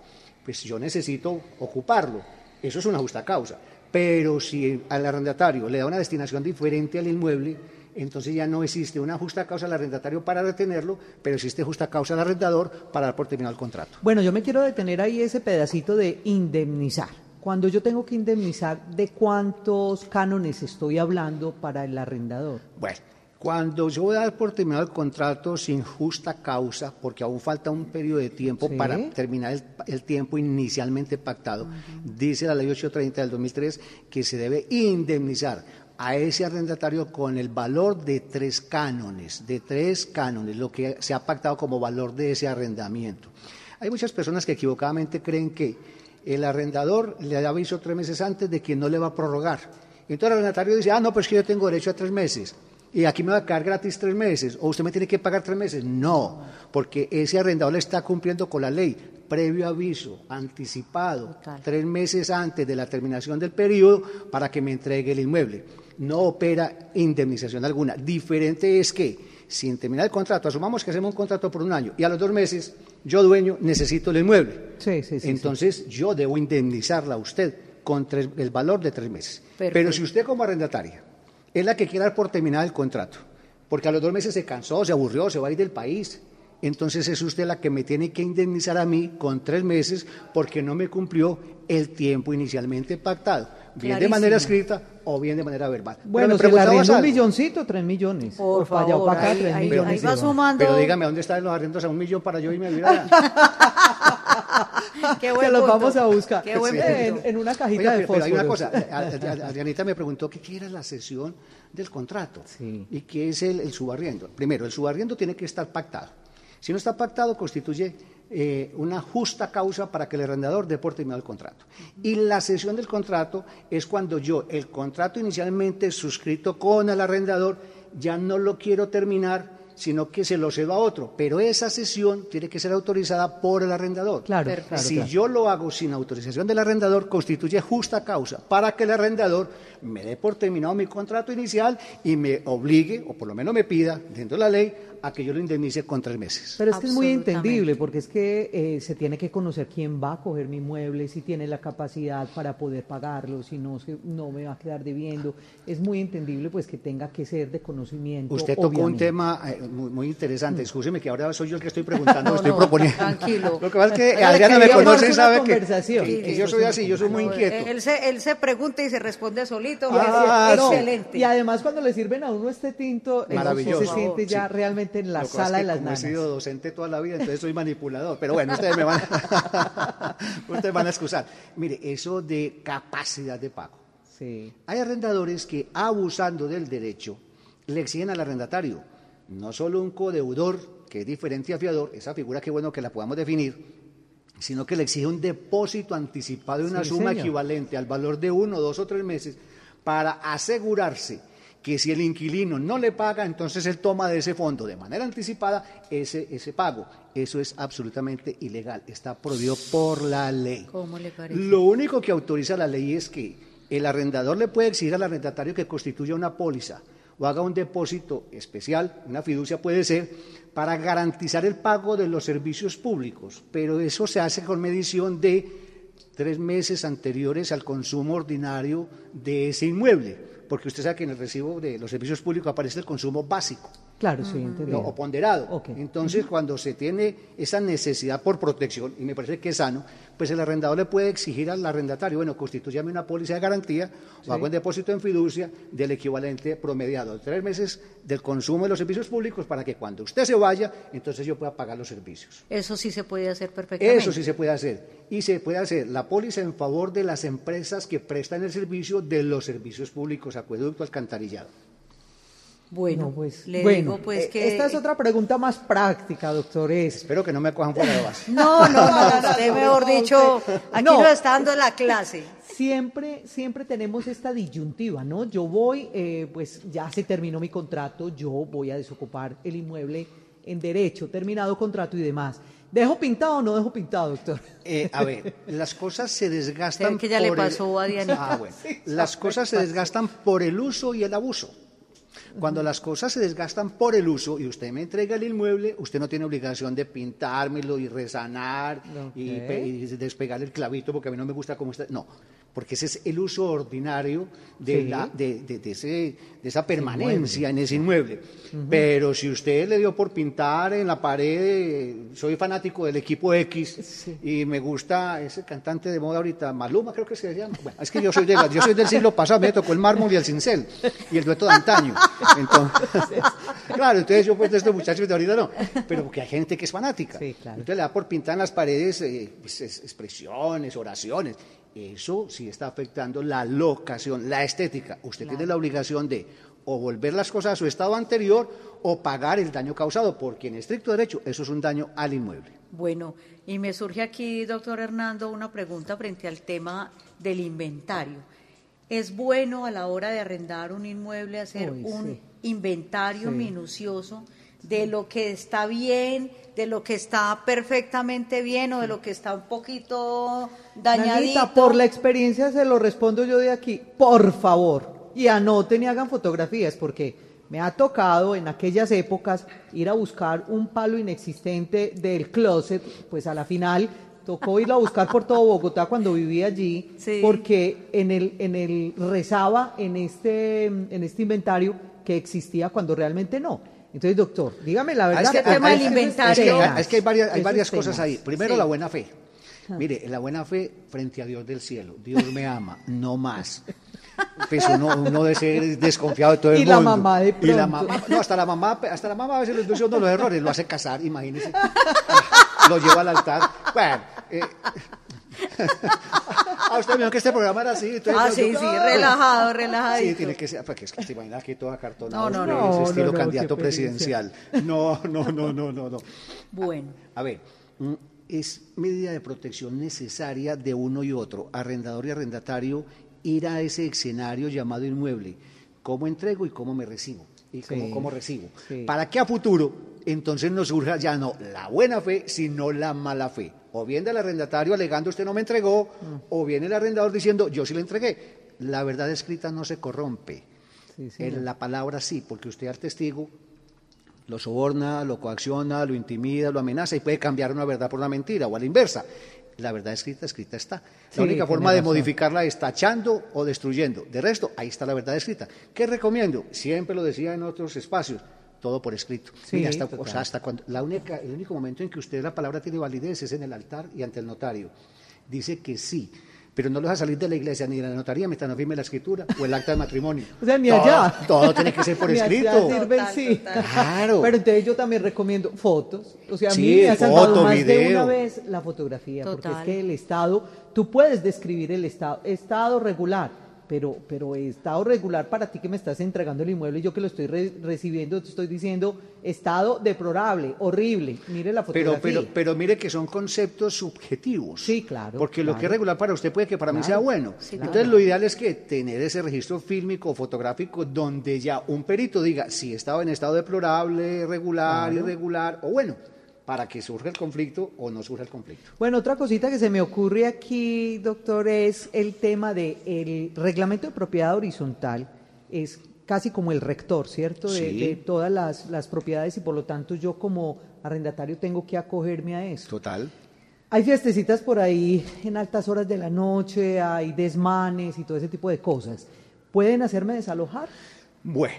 Pues yo necesito ocuparlo, eso es una justa causa. Pero si al arrendatario le da una destinación diferente al inmueble, entonces ya no existe una justa causa al arrendatario para retenerlo, pero existe justa causa al arrendador para dar por terminado el contrato. Bueno, yo me quiero detener ahí ese pedacito de indemnizar. Cuando yo tengo que indemnizar, ¿de cuántos cánones estoy hablando para el arrendador? Bueno, cuando yo voy a dar por terminado el contrato sin justa causa, porque aún falta un periodo de tiempo para terminar el, tiempo inicialmente pactado, dice la ley 830 del 2003 que se debe indemnizar a ese arrendatario con el valor de tres cánones, de tres cánones, lo que se ha pactado como valor de ese arrendamiento. Hay muchas personas que equivocadamente creen que el arrendador le aviso tres meses antes de que no le va a prorrogar. Entonces el arrendatario dice, ah, no, pues que yo tengo derecho a tres meses. Y aquí me va a quedar gratis tres meses, o usted me tiene que pagar tres meses. No, porque ese arrendador le está cumpliendo con la ley previo aviso, anticipado, tres meses antes de la terminación del periodo para que me entregue el inmueble no opera indemnización alguna. Diferente es que, sin terminar el contrato, asumamos que hacemos un contrato por un año y a los dos meses yo, dueño, necesito el inmueble. Entonces yo debo indemnizarla a usted con el valor de tres meses. Pero si usted como arrendataria es la que quiere dar por terminar el contrato, porque a los dos meses se cansó, se aburrió, se va a ir del país, entonces es usted la que me tiene que indemnizar a mí con tres meses porque no me cumplió el tiempo inicialmente pactado bien de manera escrita o bien de manera verbal. Bueno, pero me se un milloncito, tres millones. Por, favor, acá, ahí, tres millones. Ahí va sumando. Pero dígame, ¿dónde están los arrendos a un millón para yo irme a vivir Qué buen los vamos a buscar Qué buen en, una cajita de fósforos. Pero hay una cosa, Adrianita me preguntó qué era la sesión del contrato y qué es el, el subarriendo. Primero, el subarriendo tiene que estar pactado. Si no está pactado, constituye eh, una justa causa para que el arrendador dé por terminado el contrato. Y la sesión del contrato es cuando yo, el contrato inicialmente suscrito con el arrendador, ya no lo quiero terminar sino que se lo cedo a otro. Pero esa sesión tiene que ser autorizada por el arrendador. Claro, claro, si claro. yo lo hago sin autorización del arrendador, constituye justa causa para que el arrendador me dé por terminado mi contrato inicial y me obligue, o por lo menos me pida, dentro de la ley, a que yo lo indemnice con tres meses. Pero es que es muy entendible, porque es que eh, se tiene que conocer quién va a coger mi mueble, si tiene la capacidad para poder pagarlo, si no, se- no me va a quedar debiendo. Es muy entendible pues que tenga que ser de conocimiento. Usted tocó un tema eh, muy, muy interesante. Escúcheme que ahora soy yo el que estoy preguntando, No, estoy no, proponiendo. tranquilo. Lo que pasa es que Pero Adriana me conoce y sabe que, que- yo soy así, yo soy muy inquieto. Él se, él se pregunta y se responde solito. Ah, es no. excelente. Y además cuando le sirven a uno este tinto, Maravilloso. se siente ya Sí. realmente en la Lo sala es de las como he sido nanas. docente toda la vida, entonces soy manipulador. Pero bueno, ustedes me van a, ustedes van a excusar. Mire, eso de capacidad de pago. Sí. Hay arrendadores que, abusando del derecho, le exigen al arrendatario no solo un codeudor, que es diferente a fiador, esa figura que bueno que la podamos definir, sino que le exige un depósito anticipado de una Sí, suma señor. equivalente al valor de uno, dos o tres meses para asegurarse que si el inquilino no le paga, entonces él toma de ese fondo de manera anticipada ese, ese pago. Eso es absolutamente ilegal, está prohibido por la ley. ¿Cómo le parece? Lo único que autoriza la ley es que el arrendador le puede exigir al arrendatario que constituya una póliza o haga un depósito especial, una fiducia puede ser, para garantizar el pago de los servicios públicos, pero eso se hace con medición de tres meses anteriores al consumo ordinario de ese inmueble, porque usted sabe que en el recibo de los servicios públicos aparece el consumo básico. Claro, sí, entendido. o ponderado. Entonces, cuando se tiene esa necesidad por protección, y me parece que es sano, pues el arrendador le puede exigir al arrendatario, bueno, constituyame una póliza de garantía o hago un depósito en fiducia del equivalente promediado de tres meses del consumo de los servicios públicos para que cuando usted se vaya, entonces yo pueda pagar los servicios. Eso sí se puede hacer perfectamente. Eso sí se puede hacer. Y se puede hacer la póliza en favor de las empresas que prestan el servicio de los servicios públicos, acueducto, alcantarillado. Bueno, No, pues, le bueno, digo pues eh, que... Esta es otra pregunta más práctica, doctor. Es, Espero que no me cojan fuera de base. No, no, no, usted mejor dicho, aquí No. no está dando la clase. siempre, siempre tenemos esta disyuntiva, ¿no? Yo voy, eh, pues ya se terminó mi contrato, yo voy a desocupar el inmueble en derecho, terminado contrato y demás. ¿Dejo pintado o no dejo pintado, doctor? Eh, a ver, las cosas se desgastan. Que ya le por el- pasó a Dianita. Ah, bueno. Las cosas se desgastan por el uso y el abuso. Cuando las cosas se desgastan por el uso y usted me entrega el inmueble, usted no tiene obligación de pintármelo y resanar y, despegar el clavito porque a mí no me gusta cómo está. No, porque ese es el uso ordinario de, Sí. la, de, de- de ese, de esa permanencia en ese inmueble. Pero si usted le dio por pintar en la pared, soy fanático del equipo X y me gusta ese cantante de moda ahorita, Maluma creo que se llama. Bueno, es que yo soy, de, yo soy del siglo pasado, me tocó el mármol y el cincel y el dueto de antaño. Entonces, claro, entonces yo pues de estos muchachos de ahorita no, pero porque hay gente que es fanática. Sí, claro. Entonces le da por pintar en las paredes eh, pues, es- expresiones, oraciones. Eso sí está afectando la locación, la estética. Usted tiene la obligación de o volver las cosas a su estado anterior o pagar el daño causado, porque en estricto derecho eso es un daño al inmueble. Bueno, y me surge aquí, doctor Hernando, una pregunta frente al tema del inventario. ¿Es bueno a la hora de arrendar un inmueble hacer Uy, un sí. inventario Sí. minucioso de lo que está bien, de lo que está perfectamente bien o de lo que está un poquito dañadito? Nanita, por la experiencia se lo respondo yo de aquí. Por favor. Y anoten y hagan fotografías, porque me ha tocado en aquellas épocas ir a buscar un palo inexistente del closet, pues a la final tocó irlo a buscar por todo Bogotá cuando vivía allí, Sí. porque en el, en el rezaba en este, en este inventario que existía cuando realmente no. Entonces, doctor, dígame la verdad. Ah, es que- tema del inventario. Es que, es que hay varias, hay varias cosas ahí. Primero, Sí. la buena fe. Mire, la buena fe frente a Dios del cielo. Dios me ama, no más. Pues uno, uno de ser desconfiado de todo el Y la mundo. mamá de Y la pronto. mamá, no, hasta la mamá, hasta la mamá a veces lo induce a uno los errores, lo hace casar, imagínese. Lo lleva al altar. Bueno, eh, a usted me que este programa era así. entonces Ah, sí, yo- sí, relajado, relajadito. Sí, tiene que ser, porque es que se imagina aquí toda cartonada, No, no, no. ese No, estilo no, no, candidato presidencial. No, no, no, no, no, no. Bueno, A ver, mm, es medida de protección necesaria de uno y otro, arrendador y arrendatario, ir a ese escenario llamado inmueble, cómo entrego y cómo me recibo, y cómo, cómo recibo. sí. Para que a futuro entonces no surja ya no la buena fe, sino la mala fe. O bien del arrendatario alegando usted no me entregó, Mm. o bien el arrendador diciendo yo sí le entregué. La verdad escrita no se corrompe. Sí, En la palabra sí, porque usted al testigo lo soborna, lo coacciona, lo intimida, lo amenaza y puede cambiar una verdad por una mentira o a la inversa. La verdad escrita, escrita está. La Sí, única forma de razón. modificarla es tachando o destruyendo. De resto, ahí está la verdad escrita. ¿Qué recomiendo? Siempre lo decía en otros espacios, todo por escrito. Sí, Mira, hasta, o total. sea, hasta cuando, la única, el único momento en que usted la palabra tiene validez es en el altar y ante el notario. Dice que sí, pero no lo deja salir de la iglesia ni de la notaría mientras no firme la escritura o el acta de matrimonio. O sea, ni Todo- allá. Todo tiene que ser por Ni escrito. sirve Total, sí. total. Claro. Pero entonces yo también recomiendo fotos. O sea, a mí Sí, me ha salvado foto, más de video. una vez la fotografía. Porque es Total. que el estado, tú puedes describir el estado, estado regular. Pero, pero estado regular para ti que me estás entregando el inmueble y yo que lo estoy re- recibiendo, te estoy diciendo estado deplorable, horrible. Mire la Pero, fotografía. pero, pero mire que son conceptos subjetivos. Sí, claro, Porque lo que es regular para usted puede que para mí Claro, sea bueno. sí, Entonces claro. lo ideal es que tener ese registro fílmico o fotográfico donde ya un perito diga si estaba en estado deplorable, regular, irregular o bueno, para que surja el conflicto o no surja el conflicto. Bueno, otra cosita que se me ocurre aquí, doctor, es el tema del el reglamento de propiedad horizontal. Es casi como el rector, ¿cierto? De, Sí. de todas las, las propiedades y por lo tanto yo como arrendatario tengo que acogerme a eso. Total. Hay fiestecitas por ahí en altas horas de la noche, hay desmanes y todo ese tipo de cosas. ¿Pueden hacerme desalojar? Bueno,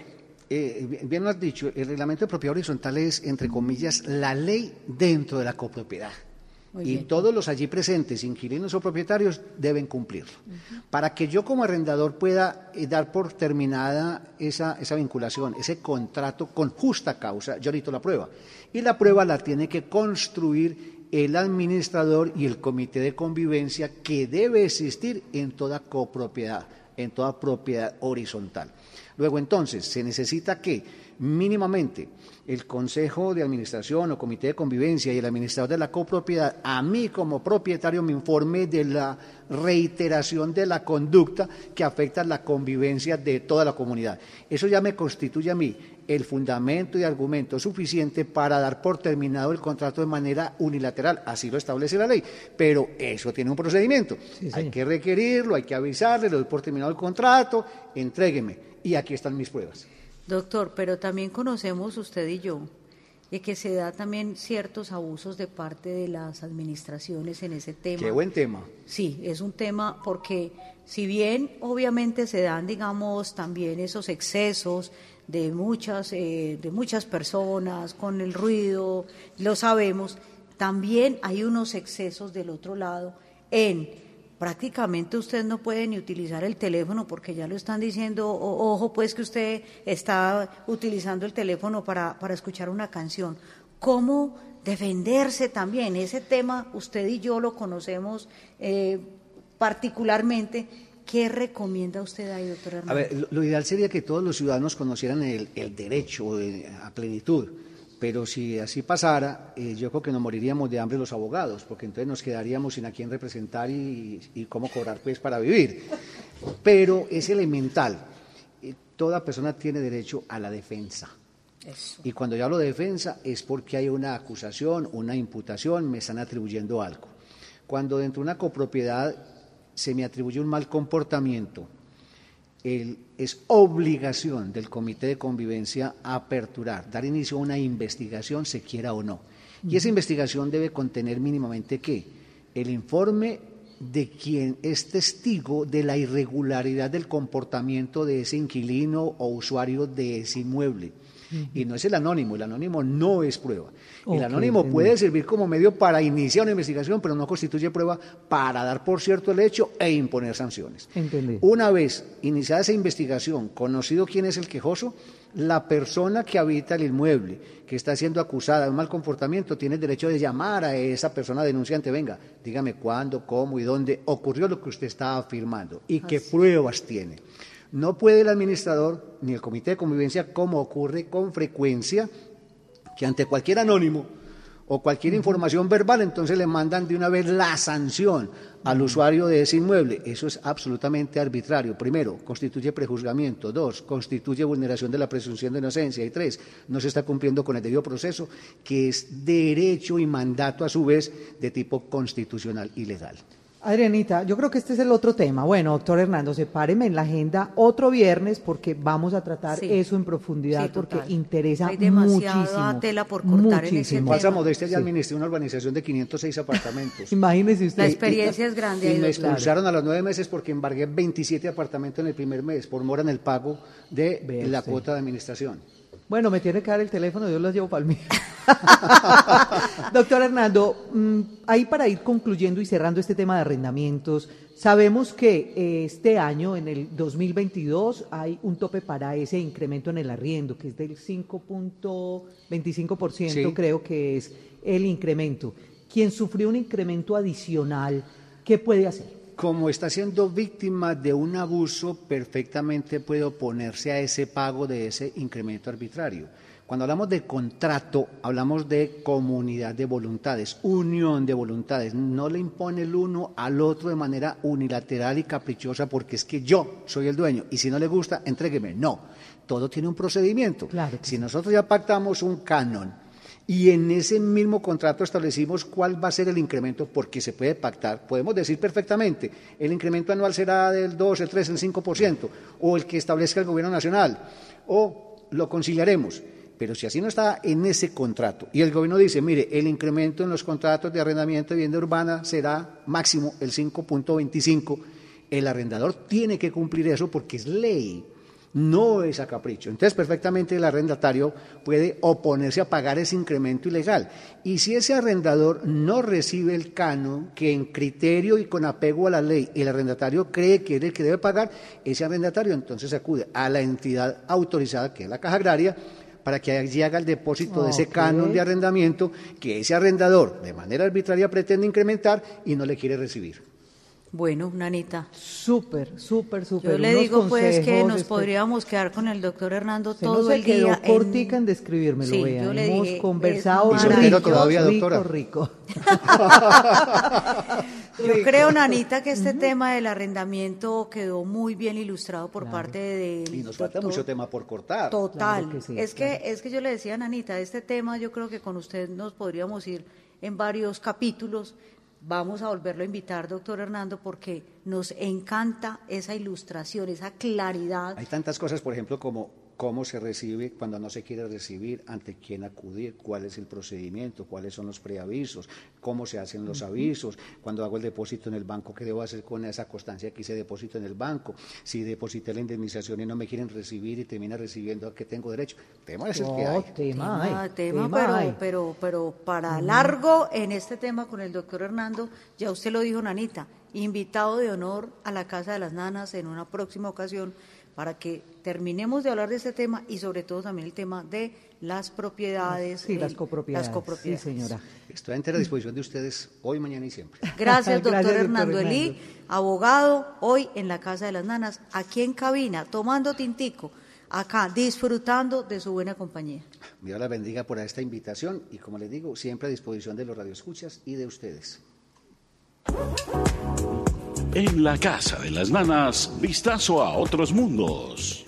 eh, bien- lo has dicho, el reglamento de propiedad horizontal es, entre comillas, la ley dentro de la copropiedad. Y todos los allí presentes, inquilinos o propietarios, deben cumplirlo. Para que yo como arrendador pueda eh, dar por terminada esa, esa vinculación, ese contrato con justa causa, yo necesito la prueba. Y la prueba la tiene que construir el administrador y el comité de convivencia que debe existir en toda copropiedad, en toda propiedad horizontal. Luego entonces se necesita que mínimamente el Consejo de Administración o Comité de Convivencia y el administrador de la copropiedad, a mí como propietario me informe de la reiteración de la conducta que afecta la convivencia de toda la comunidad. Eso ya me constituye a mí el fundamento y argumento suficiente para dar por terminado el contrato de manera unilateral, así lo establece la ley, pero eso tiene un procedimiento. Sí, hay que requerirlo, hay que avisarle, le doy por terminado el contrato, entrégueme y aquí están mis pruebas. Doctor, pero también conocemos usted y yo de que se da también ciertos abusos de parte de las administraciones en ese tema. Qué buen tema. Sí, es un tema porque si bien obviamente se dan, digamos, también esos excesos de muchas, eh, de muchas personas con el ruido, lo sabemos, también hay unos excesos del otro lado en prácticamente usted no puede ni utilizar el teléfono porque ya lo están diciendo, o- ojo pues que usted está utilizando el teléfono para, para escuchar una canción. ¿Cómo defenderse también? Ese tema usted y yo lo conocemos eh, particularmente. ¿Qué recomienda usted ahí, doctor A Hernández? ver, lo, lo ideal sería que todos los ciudadanos conocieran el, el derecho a plenitud, pero si así pasara, eh, yo creo que nos moriríamos de hambre los abogados, porque entonces nos quedaríamos sin a quién representar y, y cómo cobrar pues para vivir. Pero es elemental, eh, toda persona tiene derecho a la defensa. Eso. Y cuando yo hablo de defensa es porque hay una acusación, una imputación, me están atribuyendo algo. Cuando dentro de una copropiedad se me atribuye un mal comportamiento, el- es obligación del comité de convivencia aperturar, dar inicio a una investigación, se quiera o no. Y esa investigación debe contener mínimamente qué? El informe de quien es testigo de la irregularidad del comportamiento de ese inquilino o usuario de ese inmueble. Y no es el anónimo, el anónimo no es prueba. El anónimo puede servir como medio para iniciar una investigación, pero no constituye prueba para dar por cierto el hecho e imponer sanciones. Entendí. Una vez iniciada esa investigación, conocido quién es el quejoso, la persona que habita el inmueble, que está siendo acusada de un mal comportamiento, tiene el derecho de llamar a esa persona denunciante, venga, dígame cuándo, cómo y dónde ocurrió lo que usted está afirmando y qué pruebas tiene. No puede el administrador ni el comité de convivencia, como ocurre con frecuencia, que ante cualquier anónimo o cualquier información verbal, entonces le mandan de una vez la sanción al usuario de ese inmueble. Eso es absolutamente arbitrario. Primero, constituye prejuzgamiento. Dos, constituye vulneración de la presunción de inocencia. Y tres, no se está cumpliendo con el debido proceso, que es derecho y mandato a su vez de tipo constitucional y legal. Adrianita, yo creo que este es el otro tema. Bueno, doctor Hernando, sepáreme en la agenda otro viernes porque vamos a tratar eso en profundidad porque interesa Hay demasiada tela por cortar en ese tema. Falsa modestia, ya administré una urbanización de 506 apartamentos. Imagínese usted. La experiencia es grande. Y me expulsaron a los nueve meses porque embargué 27 apartamentos en el primer mes por mora en el pago de la cuota de administración. Bueno, me tiene que dar el teléfono, yo los llevo para el mío. Doctor Hernando, mm, ahí para ir concluyendo y cerrando este tema de arrendamientos, sabemos que eh, este año, en el 2022, hay un tope para ese incremento en el arriendo, que es del 5.25%, creo que es el incremento. Quien sufrió un incremento adicional, ¿qué puede hacer? Como está siendo víctima de un abuso, perfectamente puede oponerse a ese pago de ese incremento arbitrario. Cuando hablamos de contrato, hablamos de comunidad de voluntades, unión de voluntades. No le impone el uno al otro de manera unilateral y caprichosa porque es que yo soy el dueño y si no le gusta, entrégueme. No, todo tiene un procedimiento. Claro si nosotros ya pactamos un canon, y en ese mismo contrato establecimos cuál va a ser el incremento, porque se puede pactar. Podemos decir perfectamente, el incremento anual será del 2, el 3, el 5%, o el que establezca el Gobierno Nacional, o lo conciliaremos. Pero si así no está en ese contrato y el gobierno dice, mire, el incremento en los contratos de arrendamiento de vivienda urbana será máximo el 5.25, el arrendador tiene que cumplir eso porque es ley no es a capricho. Entonces, perfectamente el arrendatario puede oponerse a pagar ese incremento ilegal. Y si ese arrendador no recibe el canon que en criterio y con apego a la ley el arrendatario cree que es el que debe pagar, ese arrendatario entonces acude a la entidad autorizada, que es la Caja Agraria, para que allí haga el depósito de ese canon de arrendamiento que ese arrendador de manera arbitraria pretende incrementar y no le quiere recibir. Bueno, Nanita. Súper, súper, súper. Yo le digo pues que nos podríamos quedar con el doctor Hernando todo el día. Quedó cortica en, describírmelo, sí, Yo le Hemos conversado rico, todavía, doctora. rico, yo creo, Nanita, que este tema del arrendamiento quedó muy bien ilustrado por parte de... Y nos falta mucho tema por cortar. Total. es, que, es que yo le decía a Nanita, este tema yo creo que con usted nos podríamos ir en varios capítulos Vamos a volverlo a invitar, doctor Hernando, porque nos encanta esa ilustración, esa claridad. Hay tantas cosas, por ejemplo, como cómo se recibe cuando no se quiere recibir, ante quién acudir, cuál es el procedimiento, cuáles son los preavisos, cómo se hacen los avisos, cuando hago el depósito en el banco, qué debo hacer con esa constancia que hice depósito en el banco, si deposité la indemnización y no me quieren recibir y termina recibiendo a qué tengo derecho. Tema es el que hay. Tema, tema, pero, pero, pero para largo en este tema con el doctor Hernando, ya usted lo dijo, Nanita, invitado de honor a la Casa de las Nanas en una próxima ocasión para que terminemos de hablar de este tema y sobre todo también el tema de las propiedades. Sí, las copropiedades. Sí, señora. Estoy a entera disposición de ustedes hoy, mañana y siempre. Gracias, doctor Hernando Elí, abogado, hoy en la Casa de las Nanas, aquí en cabina, tomando tintico, acá, disfrutando de su buena compañía. Dios la bendiga por esta invitación y, como les digo, siempre a disposición de los radioescuchas y de ustedes. En la casa de las nanas, vistazo a otros mundos.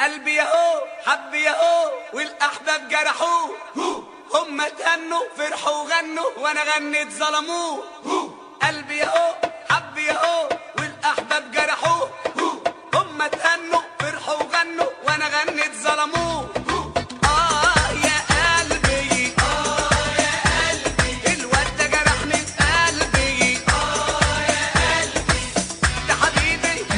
قلبي اهو حبي اهو والأحباب جرحوه هم تهنوا فرحوا وغنوا وأنا غنيت ظلموه قلبي اهو حبي اهو والأحباب جرحوه هم تهنوا فرحوا وغنوا وأنا غنيت ظلموه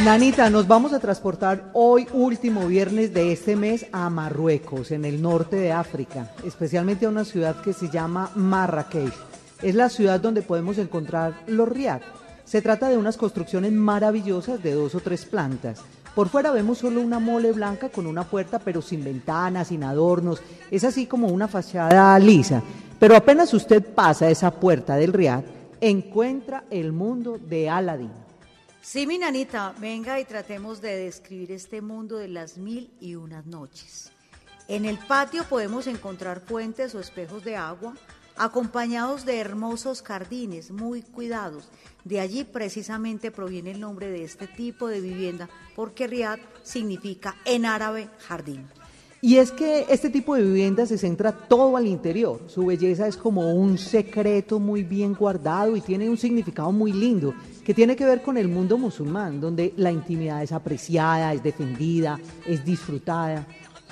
Nanita, nos vamos a transportar hoy, último viernes de este mes, a Marruecos, en el norte de África, especialmente a una ciudad que se llama Marrakech. Es la ciudad donde podemos encontrar los riad. Se trata de unas construcciones maravillosas de dos o tres plantas. Por fuera vemos solo una mole blanca con una puerta, pero sin ventanas, sin adornos. Es así como una fachada lisa. Pero apenas usted pasa esa puerta del riad, encuentra el mundo de Aladdin. Sí, mi nanita, venga y tratemos de describir este mundo de las mil y unas noches. En el patio podemos encontrar fuentes o espejos de agua, acompañados de hermosos jardines muy cuidados. De allí precisamente proviene el nombre de este tipo de vivienda, porque Riad significa en árabe jardín. Y es que este tipo de vivienda se centra todo al interior. Su belleza es como un secreto muy bien guardado y tiene un significado muy lindo que tiene que ver con el mundo musulmán, donde la intimidad es apreciada, es defendida, es disfrutada.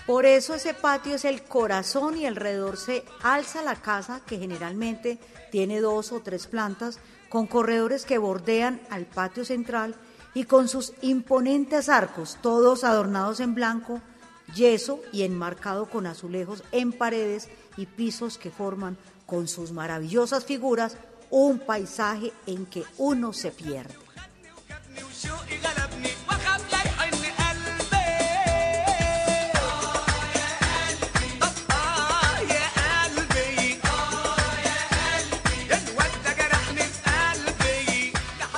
Por eso ese patio es el corazón y alrededor se alza la casa que generalmente tiene dos o tres plantas con corredores que bordean al patio central y con sus imponentes arcos, todos adornados en blanco, yeso y enmarcado con azulejos en paredes y pisos que forman con sus maravillosas figuras un paisaje en que uno se pierde.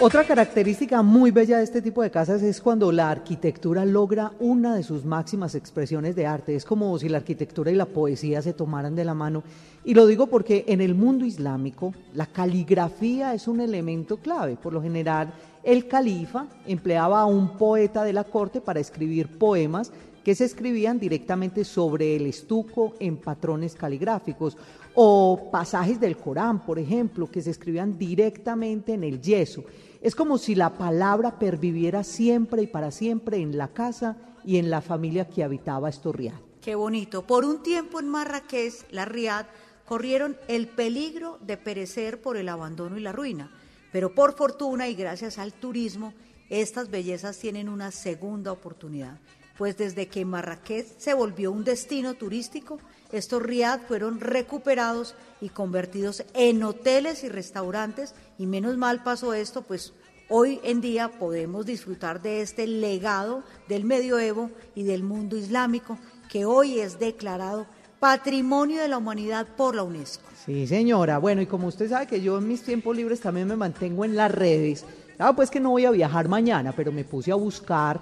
Otra característica muy bella de este tipo de casas es cuando la arquitectura logra una de sus máximas expresiones de arte. Es como si la arquitectura y la poesía se tomaran de la mano. Y lo digo porque en el mundo islámico la caligrafía es un elemento clave. Por lo general, el califa empleaba a un poeta de la corte para escribir poemas que se escribían directamente sobre el estuco en patrones caligráficos o pasajes del Corán, por ejemplo, que se escribían directamente en el yeso. Es como si la palabra perviviera siempre y para siempre en la casa y en la familia que habitaba Estorriad. Qué bonito. Por un tiempo en Marrakech, la Riad, corrieron el peligro de perecer por el abandono y la ruina. Pero por fortuna y gracias al turismo, estas bellezas tienen una segunda oportunidad. Pues desde que Marrakech se volvió un destino turístico, estos Riad fueron recuperados y convertidos en hoteles y restaurantes. Y menos mal pasó esto, pues hoy en día podemos disfrutar de este legado del medioevo y del mundo islámico que hoy es declarado Patrimonio de la Humanidad por la UNESCO. Sí, señora. Bueno, y como usted sabe que yo en mis tiempos libres también me mantengo en las redes. Ah, pues que no voy a viajar mañana, pero me puse a buscar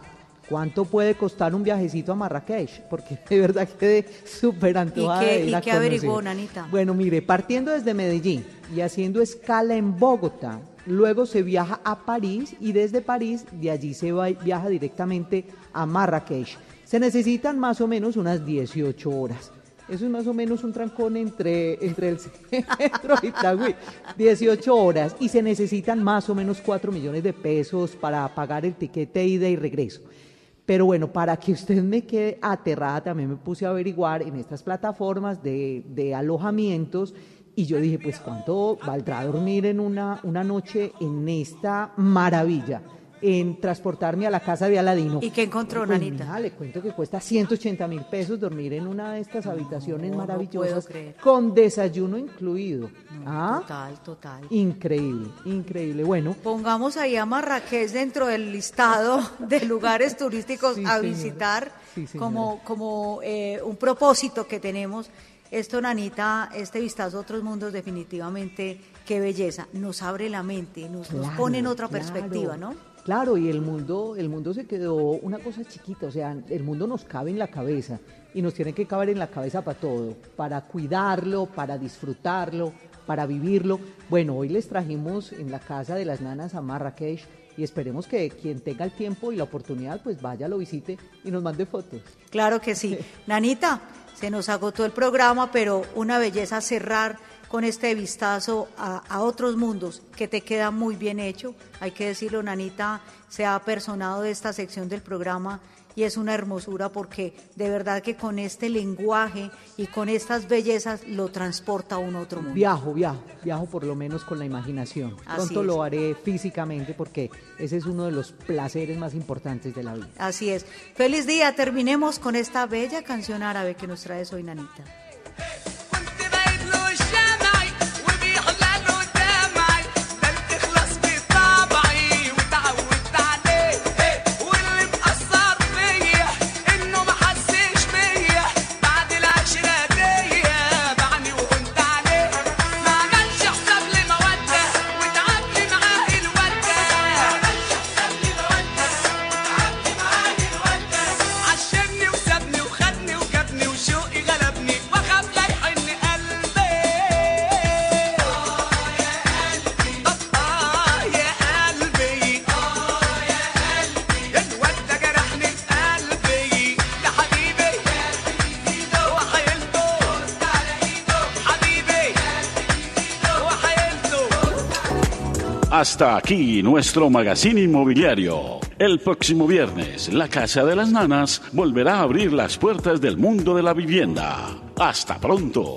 cuánto puede costar un viajecito a Marrakech, porque de verdad quedé súper antojada qué- de ir y a qué averiguó. Nanita? Bueno, mire, partiendo desde Medellín y haciendo escala en Bogotá, luego se viaja a París y desde París de allí se va, viaja directamente a Marrakech. Se necesitan más o menos unas 18 horas. Eso es más o menos un trancón entre, entre el centro y Itagüí. 18 horas. Y se necesitan más o menos 4 millones de pesos para pagar el tiquete de ida y regreso. Pero bueno, para que usted me quede aterrada, también me puse a averiguar en estas plataformas de, de alojamientos y yo dije, pues cuánto valdrá dormir en una, una noche en esta maravilla, en transportarme a la casa de Aladino. ¿Y qué encontró, Pues, Nanita? mira, le cuento que cuesta 180 mil pesos dormir en una de estas habitaciones no maravillosas puedo creer. con desayuno incluido. ah, Total, total. increíble, increíble. Bueno, Pongamos ahí a Marrakech dentro del listado de lugares turísticos Sí, a visitar Sí, como, como eh, un propósito que tenemos. Esto, Nanita, este vistazo a otros mundos, definitivamente, qué belleza. Nos abre la mente, nos, nos pone en otra claro. perspectiva, ¿no? Claro, y el mundo, el mundo se quedó una cosa chiquita, o sea, el mundo nos cabe en la cabeza y nos tiene que caber en la cabeza para todo, para cuidarlo, para disfrutarlo, para vivirlo. Bueno, hoy les trajimos en la casa de las nanas a Marrakech y esperemos que quien tenga el tiempo y la oportunidad, pues vaya, lo visite y nos mande fotos. Claro que sí. Nanita, se nos agotó el programa, pero una belleza cerrar con este vistazo a, a otros mundos que te queda muy bien hecho. Hay que decirlo, Nanita se ha personado de esta sección del programa y es una hermosura porque de verdad que con este lenguaje y con estas bellezas lo transporta a un otro mundo. Viajo, viajo, viajo por lo menos con la imaginación. Así Pronto es. lo haré físicamente porque ese es uno de los placeres más importantes de la vida. Así es. Feliz día. Terminemos con esta bella canción árabe que nos trae hoy, Nanita. Hasta aquí nuestro magazine inmobiliario. El próximo viernes, la Casa de las Nanas volverá a abrir las puertas del mundo de la vivienda. Hasta pronto.